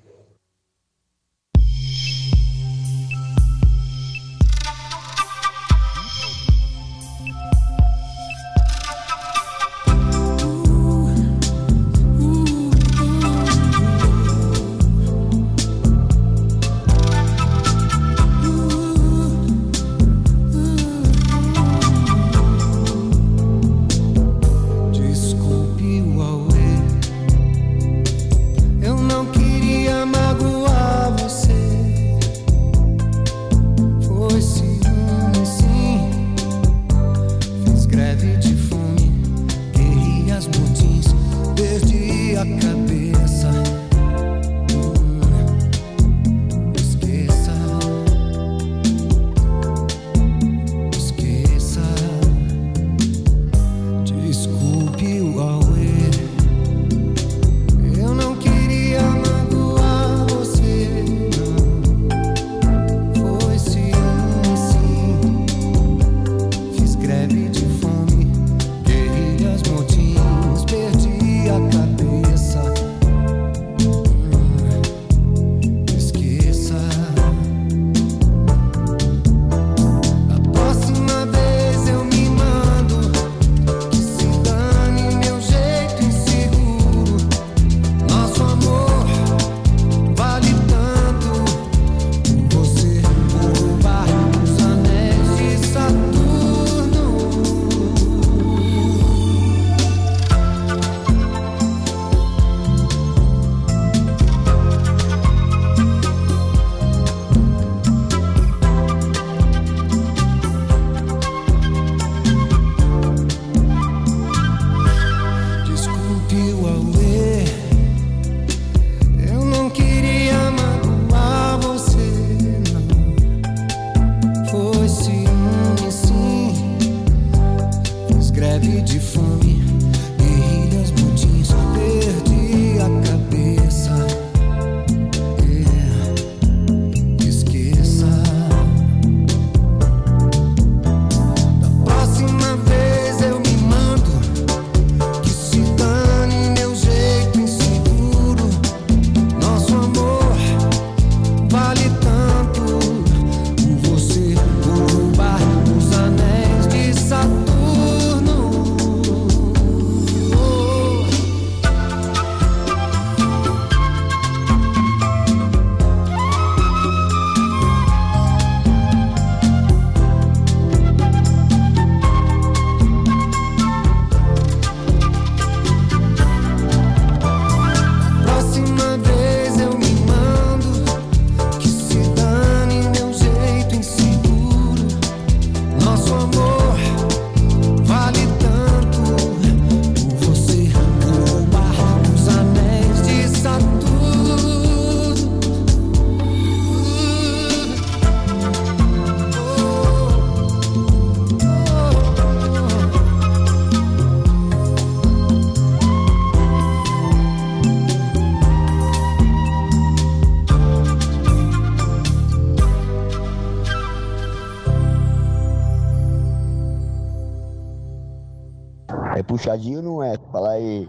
puxadinho não é. Fala aí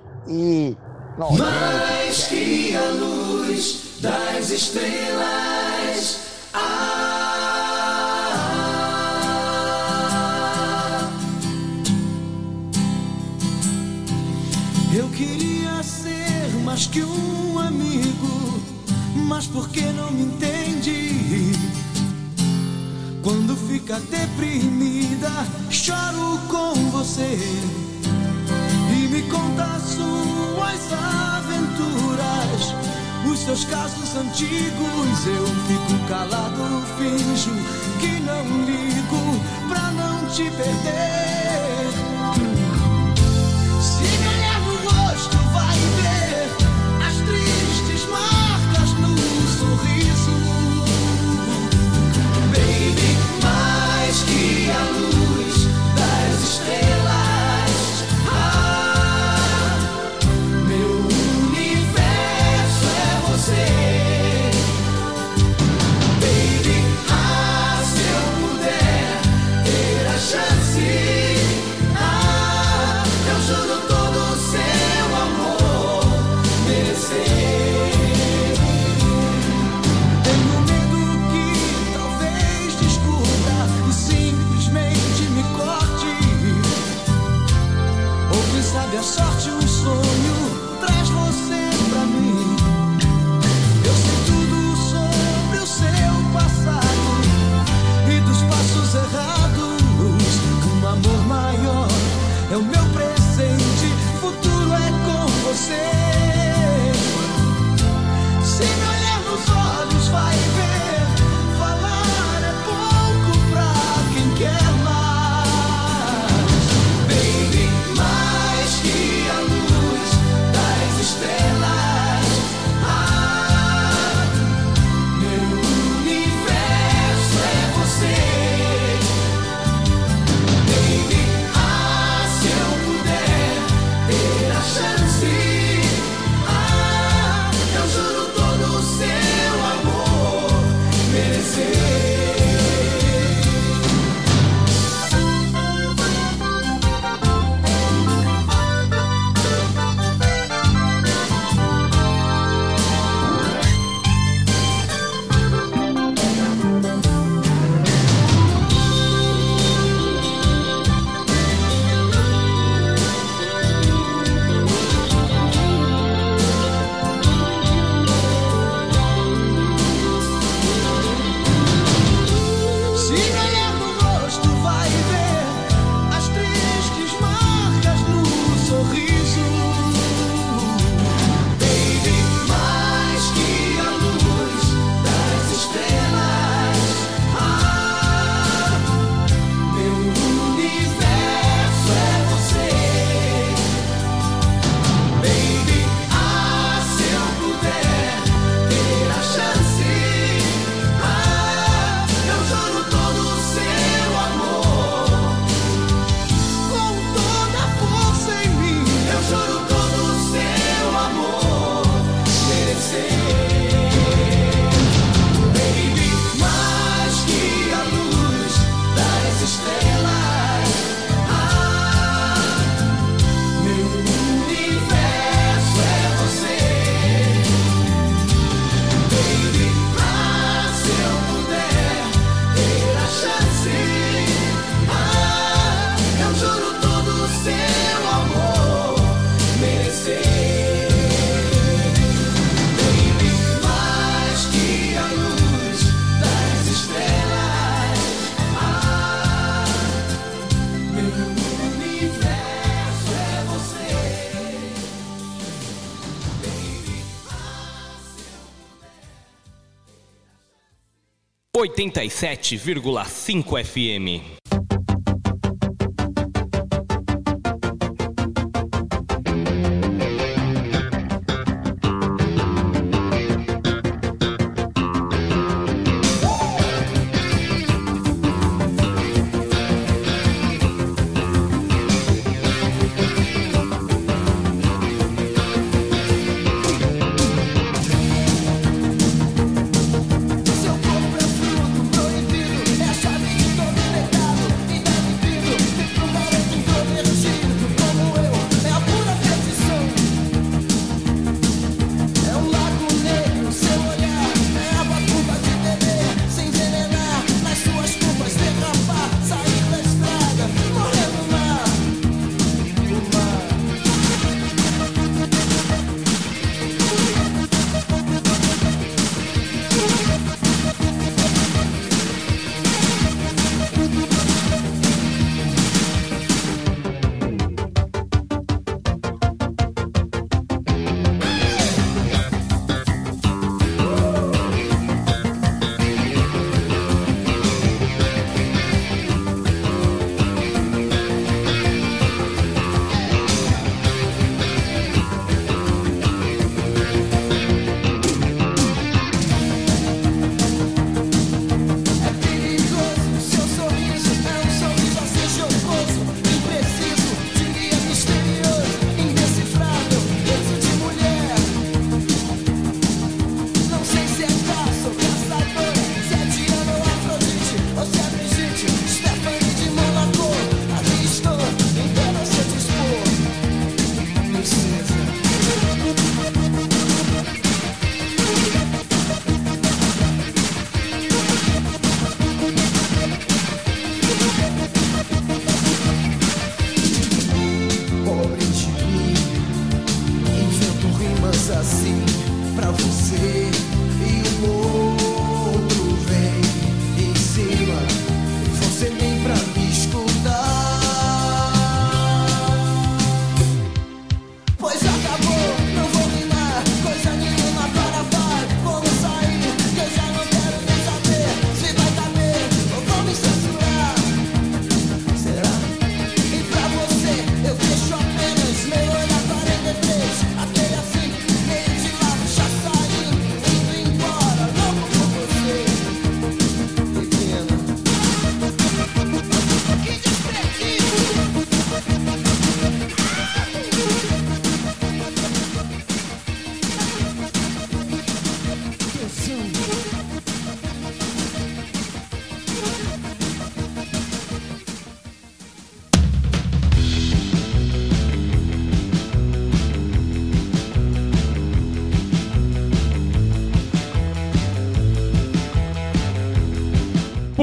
87,5 FM.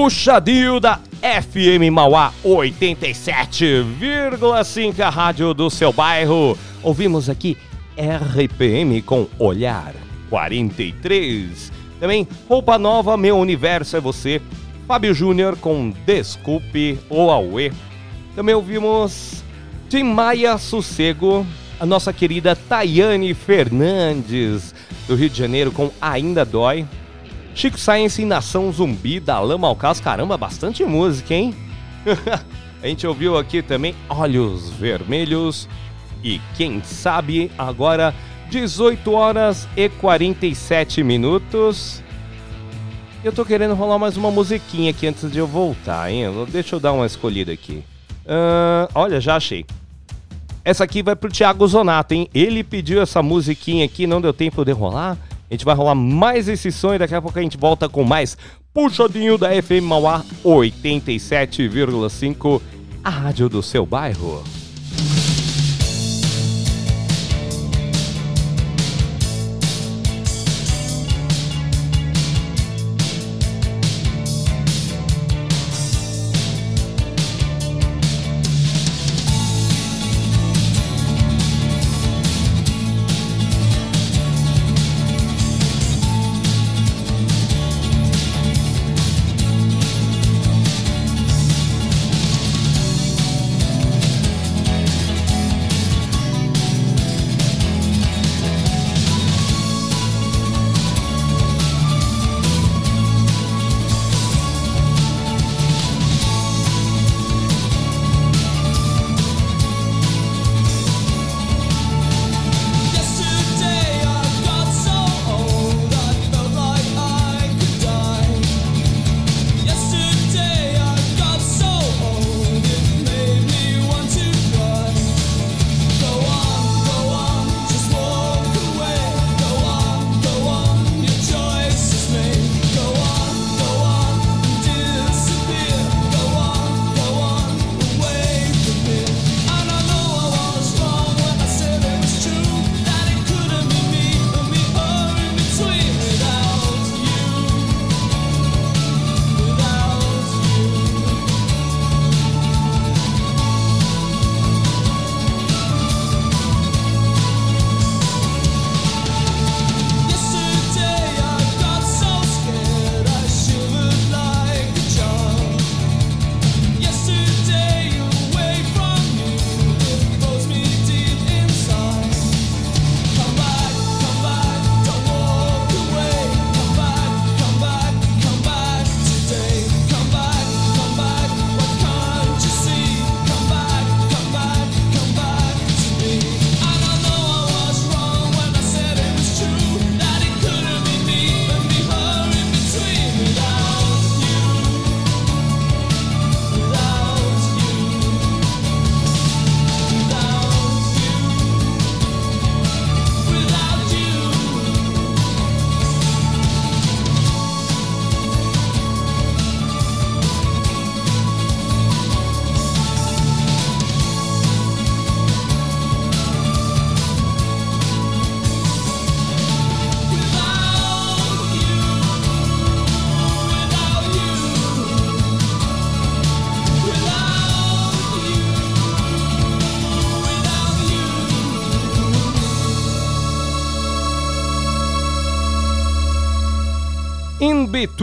Puxadinho da FM Mauá 87,5, a rádio do seu bairro. Ouvimos aqui RPM com Olhar 43. Também Roupa Nova, Meu Universo é Você. Fábio Júnior com Desculpe o Auê. Também ouvimos Tim Maia Sossego, a nossa querida Tayane Fernandes, do Rio de Janeiro, com Ainda Dói. Chico Science e Nação Zumbi da Lama ao Caos. Caramba, bastante música, hein? a gente ouviu aqui também Olhos Vermelhos. E quem sabe agora 18 horas e 47 minutos. Eu tô querendo rolar mais uma musiquinha aqui antes de eu voltar, hein? Deixa eu dar uma escolhida aqui. Ahn, olha, já achei. Essa aqui vai pro Thiago Zonato, hein? Ele pediu essa musiquinha aqui, não deu tempo de rolar. A gente vai rolar mais esse som e daqui a pouco a gente volta com mais Puxadinho da FM Mauá 87,5, a rádio do seu bairro.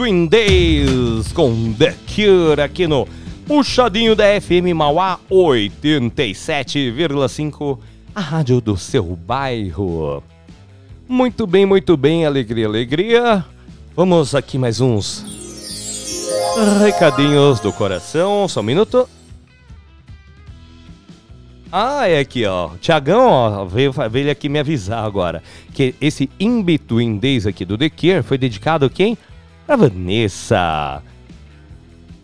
In Between Days com The Cure aqui no Puxadinho da FM Mauá 87,5, a rádio do seu bairro. Muito bem, muito bem, alegria, alegria. Vamos aqui mais uns recadinhos do coração, só um minuto. Ah, é aqui, ó. Tiagão, ó, veio, veio aqui me avisar agora que esse In Between Days aqui do The Cure foi dedicado a quem? Pra Vanessa.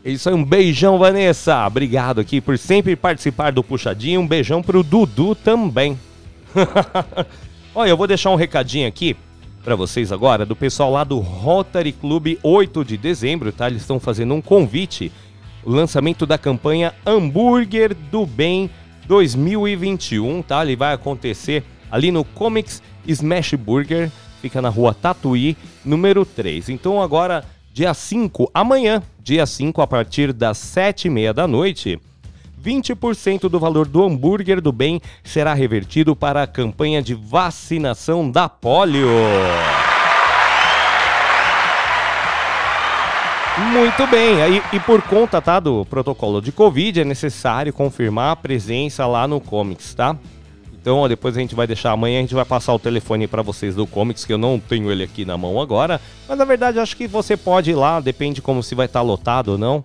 Isso aí, um beijão, Vanessa. Obrigado aqui por sempre participar do Puxadinho. Um beijão pro Dudu também. Olha, eu vou deixar um recadinho aqui para vocês agora do pessoal lá do Rotary Club 8 de dezembro, tá? Eles estão fazendo um convite, o lançamento da campanha Hambúrguer do Bem 2021, tá? Ele vai acontecer ali no Comics Smash Burger, fica na rua Tatuí, número 3. Então agora, dia 5, amanhã, dia 5, a partir das 7h30 da noite, 20% do valor do hambúrguer do bem será revertido para a campanha de vacinação da polio. Muito bem, aí, e por conta tá, do protocolo de Covid, é necessário confirmar a presença lá no Comics, tá? Então, depois a gente vai deixar amanhã, a gente vai passar o telefone para vocês do Comics, que eu não tenho ele aqui na mão agora. Mas na verdade, acho que você pode ir lá, depende como se vai estar lotado ou não,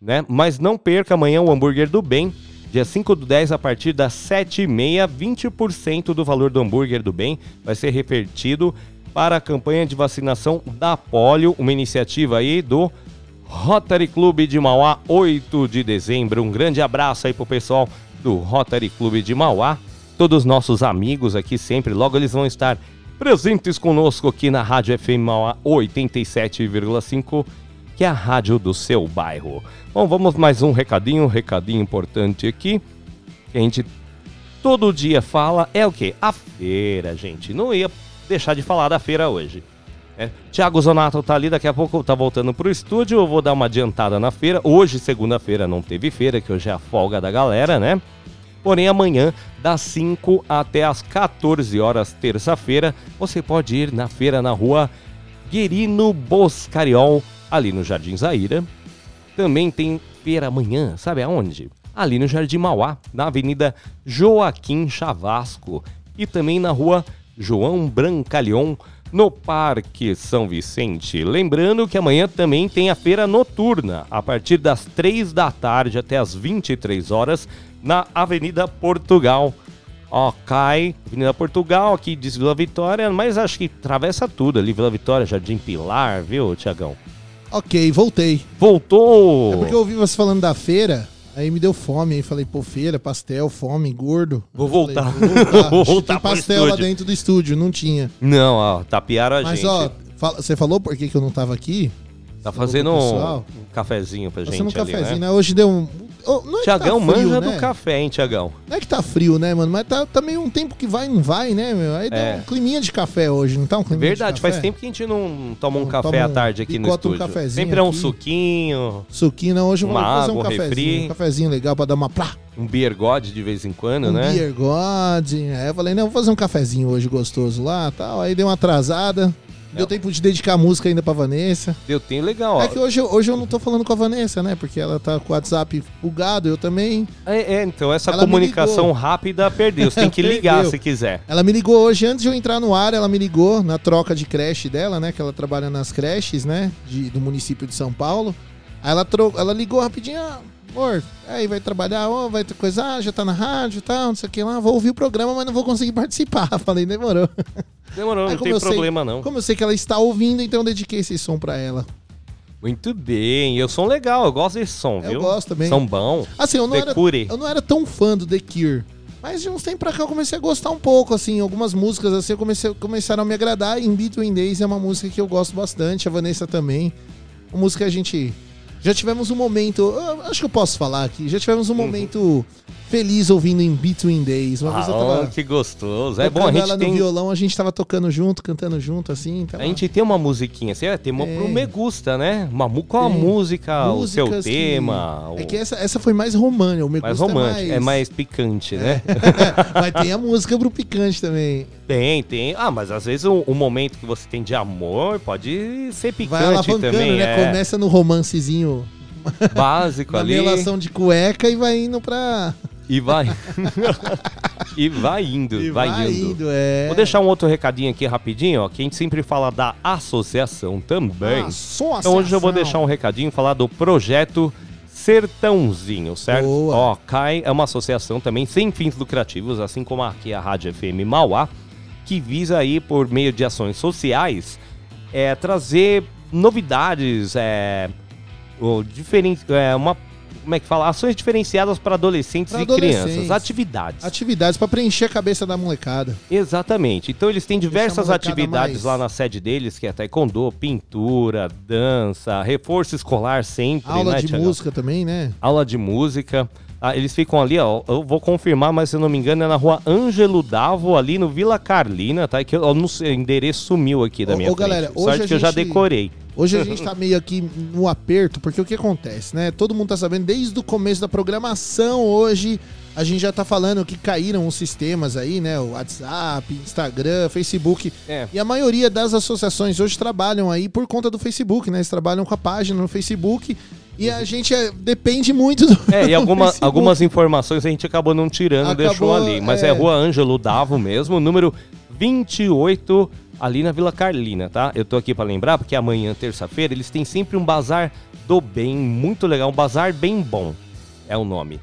né? Mas não perca amanhã o hambúrguer do bem, dia 5 do 10, a partir das 7h30, 20% do valor do hambúrguer do bem vai ser revertido para a campanha de vacinação da polio, uma iniciativa aí do Rotary Clube de Mauá, 8 de dezembro. Um grande abraço aí pro pessoal do Rotary Clube de Mauá. Todos os nossos amigos aqui sempre, logo eles vão estar presentes conosco aqui na Rádio FM Mauá 87,5, que é a rádio do seu bairro. Bom, vamos mais um recadinho, um recadinho importante aqui, que a gente todo dia fala, é o quê? A feira, gente. Não ia deixar de falar da feira hoje. É. Tiago Zonato tá ali, daqui a pouco tá voltando pro estúdio. Eu vou dar uma adiantada na feira. Hoje, segunda-feira, não teve feira, que hoje é a folga da galera, né? Porém, amanhã, das 5 até as 14 horas, terça-feira, você pode ir na feira na rua Guerino Boscariol, ali no Jardim Zaira. Também tem feira amanhã, sabe aonde? Ali no Jardim Mauá, na Avenida Joaquim Chavasco. E também na rua João Brancalhon, no Parque São Vicente. Lembrando que amanhã também tem a feira noturna, a partir das 3 da tarde até as 23 horas, na Avenida Portugal. Ok, Avenida Portugal, aqui diz Vila Vitória, mas acho que atravessa tudo ali, Vila Vitória, Jardim Pilar, viu, Tiagão? Ok, voltei. Voltou! É porque eu ouvi você falando da feira, aí me deu fome, aí falei, pô, feira, pastel, fome, gordo. Vou voltar. falei, vou voltar. Vou voltar pastel lá dentro do estúdio, não tinha. Não, ó, tapearam a Mas gente. ó, fala- você falou por que, que eu não tava aqui? Tá fazendo um, um cafezinho pra Fazendo um gente ali, cafezinho, né? né? Hoje deu um. Oh, é que Tiagão tá frio, manja né? do café, hein, Tiagão? Não é que tá frio, né, mano? Mas tá, tá meio um tempo que vai e não vai, né, meu? Aí deu É. um climinha de café hoje, não tá um climinha Verdade, faz tempo que a gente não toma um Não café toma à um- tarde aqui no um estúdio. cafezinho Sempre é um aqui. suquinho, Suquinho, não. Hoje eu vou Uma fazer um um cafezinho. refri. Um cafezinho legal pra dar uma plá. um beer god de vez em quando, Um né? beer god. Aí eu falei, não, vou fazer um cafezinho hoje gostoso lá tal. Aí deu uma atrasada. Deu tempo de dedicar a música ainda pra Vanessa. Deu tempo legal, ó. É que hoje, eu- hoje eu não tô falando com a Vanessa, né? Porque ela tá com o WhatsApp bugado, eu também. É, é, então essa Ela comunicação rápida perdeu. Você tem que ligar se quiser. Ela me ligou hoje, antes de eu entrar no ar, ela me ligou na troca de creche dela, né? Que ela trabalha nas creches, né? De, do município de São Paulo. Aí ela, tro... ela ligou rapidinho, ah, amor, aí vai trabalhar, ó, vai ter coisa, ah, já tá na rádio e tal, não sei o que lá, vou ouvir o programa, mas não vou conseguir participar. Falei, demorou. Demorou, Aí, não tem eu sei- problema não. Como eu sei que ela está ouvindo, então eu dediquei esse som pra ela. Muito bem, eu som legal, eu gosto desse som, Eu viu? gosto também. Som bom. Assim, eu não, era, eu não era tão fã do The Cure. Mas de uns tempos pra cá eu comecei a gostar um pouco, assim, algumas músicas assim, eu comecei, começaram a me agradar. In Between Days é uma música que eu gosto bastante, a Vanessa também. Uma música que a gente. Já tivemos um momento. acho que eu posso falar aqui. Já tivemos um momento feliz ouvindo In Between Days. Uma vez eu Ah, tava que gostoso. É bom, a gente ela tem... no violão, a gente tava tocando junto, cantando junto, assim. Tava... A gente tem uma musiquinha, assim, é, Tem. pro Me Gusta, né? Uma, qual a Tem. música, o seu Músicas que- tema? É o- que essa, essa foi mais romântica. O Me mais Gusta é é mais... mais picante, né? Mas tem a música pro picante também. Tem, tem. Ah, mas às vezes o, momento que você tem de amor pode ser picante também. né? é. Começa no romancezinho Básico na ali. relação de cueca e vai indo pra. E vai. e vai indo, E vai, vai indo. indo, é. Vou deixar um outro recadinho aqui rapidinho, ó, que a gente sempre fala da associação também. Associação. Então hoje eu vou deixar um recadinho falar do projeto Sertãozinho, certo? Ó, CAI é uma associação também sem fins lucrativos, assim como aqui a Rádio FM Mauá, que visa aí por meio de ações sociais é, trazer novidades, é, o diferen, é, uma como é que fala? Ações diferenciadas para adolescentes Pra e crianças, adolescentes. atividades. Atividades pra preencher a cabeça da molecada. Exatamente. Então eles têm diversas atividades mais- lá na sede deles, que é taekwondo, pintura, dança, reforço escolar sempre, Aula né, de Thiago? música também, né? Aula de música. Ah, eles ficam ali, ó. Eu vou confirmar, mas se eu não me engano, é na rua Ângelo Davo, ali no Vila Carlina, tá? Que eu, eu não sei, o endereço sumiu aqui da Ô, minha ô, galera, frente. hoje Sorte a que eu já gente- decorei. Hoje a gente tá meio aqui no aperto, porque o que acontece, né? Todo mundo tá sabendo, desde o começo da programação, hoje a gente já tá falando que caíram os sistemas aí, né? O WhatsApp, Instagram, Facebook. É. E a maioria das associações hoje trabalham aí por conta do Facebook, né? Eles trabalham com a página no Facebook. E a gente é, depende muito do. É, e alguma, algumas informações a gente acabou não tirando, Acabou, deixou ali. Mas é. é. Rua Ângelo Davo mesmo, número 28, ali na Vila Carlina, tá? Eu tô aqui pra lembrar, porque amanhã, terça-feira, eles têm sempre um bazar do bem, muito legal, um bazar bem bom, é o nome.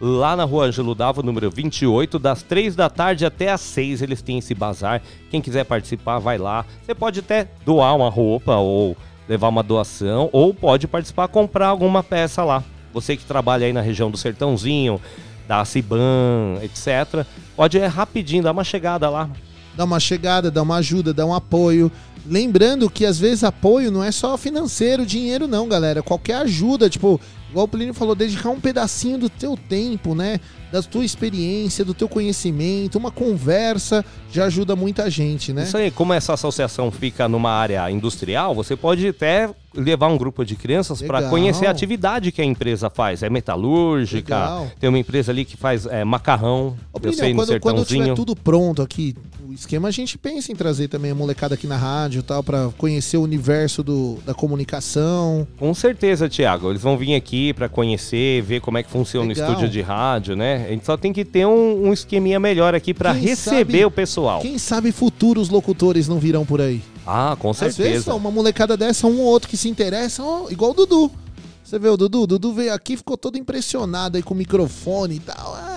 Lá na Rua Ângelo Davo, número 28, das 3 da tarde até às 6 eles têm esse bazar. Quem quiser participar, vai lá. Você pode até doar uma roupa ou levar uma doação, ou pode participar, comprar alguma peça lá. Você que trabalha aí na região do Sertãozinho, da Ciban, etc. Pode é rapidinho dar uma chegada lá. Dá uma chegada, dá uma ajuda, dá um apoio. Lembrando que às vezes apoio não é só financeiro, dinheiro não, galera. Qualquer ajuda, tipo, igual o Plínio falou, dedicar um pedacinho do teu tempo, né? Da tua experiência, do teu conhecimento, uma conversa já ajuda muita gente, né? Isso aí, como essa associação fica numa área industrial, você pode até levar um grupo de crianças para conhecer a atividade que a empresa faz. É metalúrgica, Legal. tem uma empresa ali que faz é, macarrão, Ô, eu sei, quando, quando tiver tudo pronto aqui, o esquema a gente pensa em trazer também a molecada aqui na rádio e tal, pra conhecer o universo do, da comunicação. Com certeza, Thiago. Eles vão vir aqui para conhecer, ver como é que funciona Legal. o estúdio de rádio, né? A gente só tem que ter um, um esqueminha melhor aqui para receber sabe- o pessoal. Quem sabe futuros locutores não virão por aí. Ah, com Às vezes, certeza. ó, uma molecada dessa, um ou outro que se interessa, ó, igual o Dudu. Você vê o Dudu? O Dudu veio aqui ficou todo impressionado aí com o microfone e tal. Ah,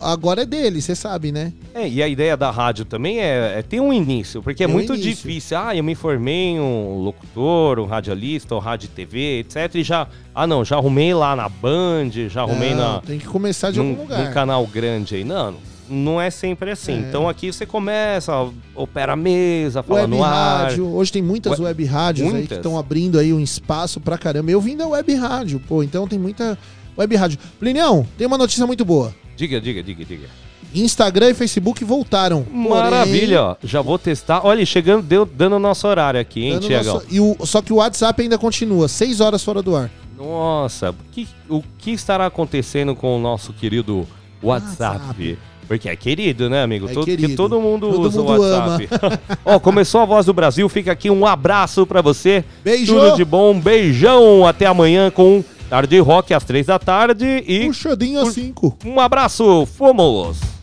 agora é dele, você sabe, né? É, e a ideia da rádio também é, é ter um início, porque é um muito início. difícil. Ah, eu me formei em um locutor, um radialista, um rádio TV, etc. E já. Ah, não, já arrumei lá na Band, já arrumei Não, na. Tem que começar de num, algum lugar. num canal grande aí. Não, não é sempre assim. É. Então aqui você começa, opera a mesa, fala Web no ar. rádio. Hoje tem muitas Ué, web rádios aí que muitas. estão abrindo aí um espaço pra caramba. Eu vim da web rádio, pô, então tem muita web rádio. Plinião, tem uma notícia muito boa. Diga, diga, diga, diga. Instagram e Facebook voltaram. Porém, Maravilha, ó. Já vou testar. Olha, chegando, deu, dando o nosso horário aqui, hein, dando Tiagão? nosso- E o, só que o WhatsApp ainda continua, seis horas fora do ar. Nossa, o que, o que estará acontecendo com o nosso querido WhatsApp? Porque é querido, né, amigo? É todo, querido. Que todo mundo Todo usa mundo o WhatsApp. Ó, começou a voz do Brasil, fica aqui um abraço pra você. Beijo. Tudo de bom, beijão. Até amanhã com Tarde Rock às três da tarde e Puxadinho a cinco. um abraço, fomos!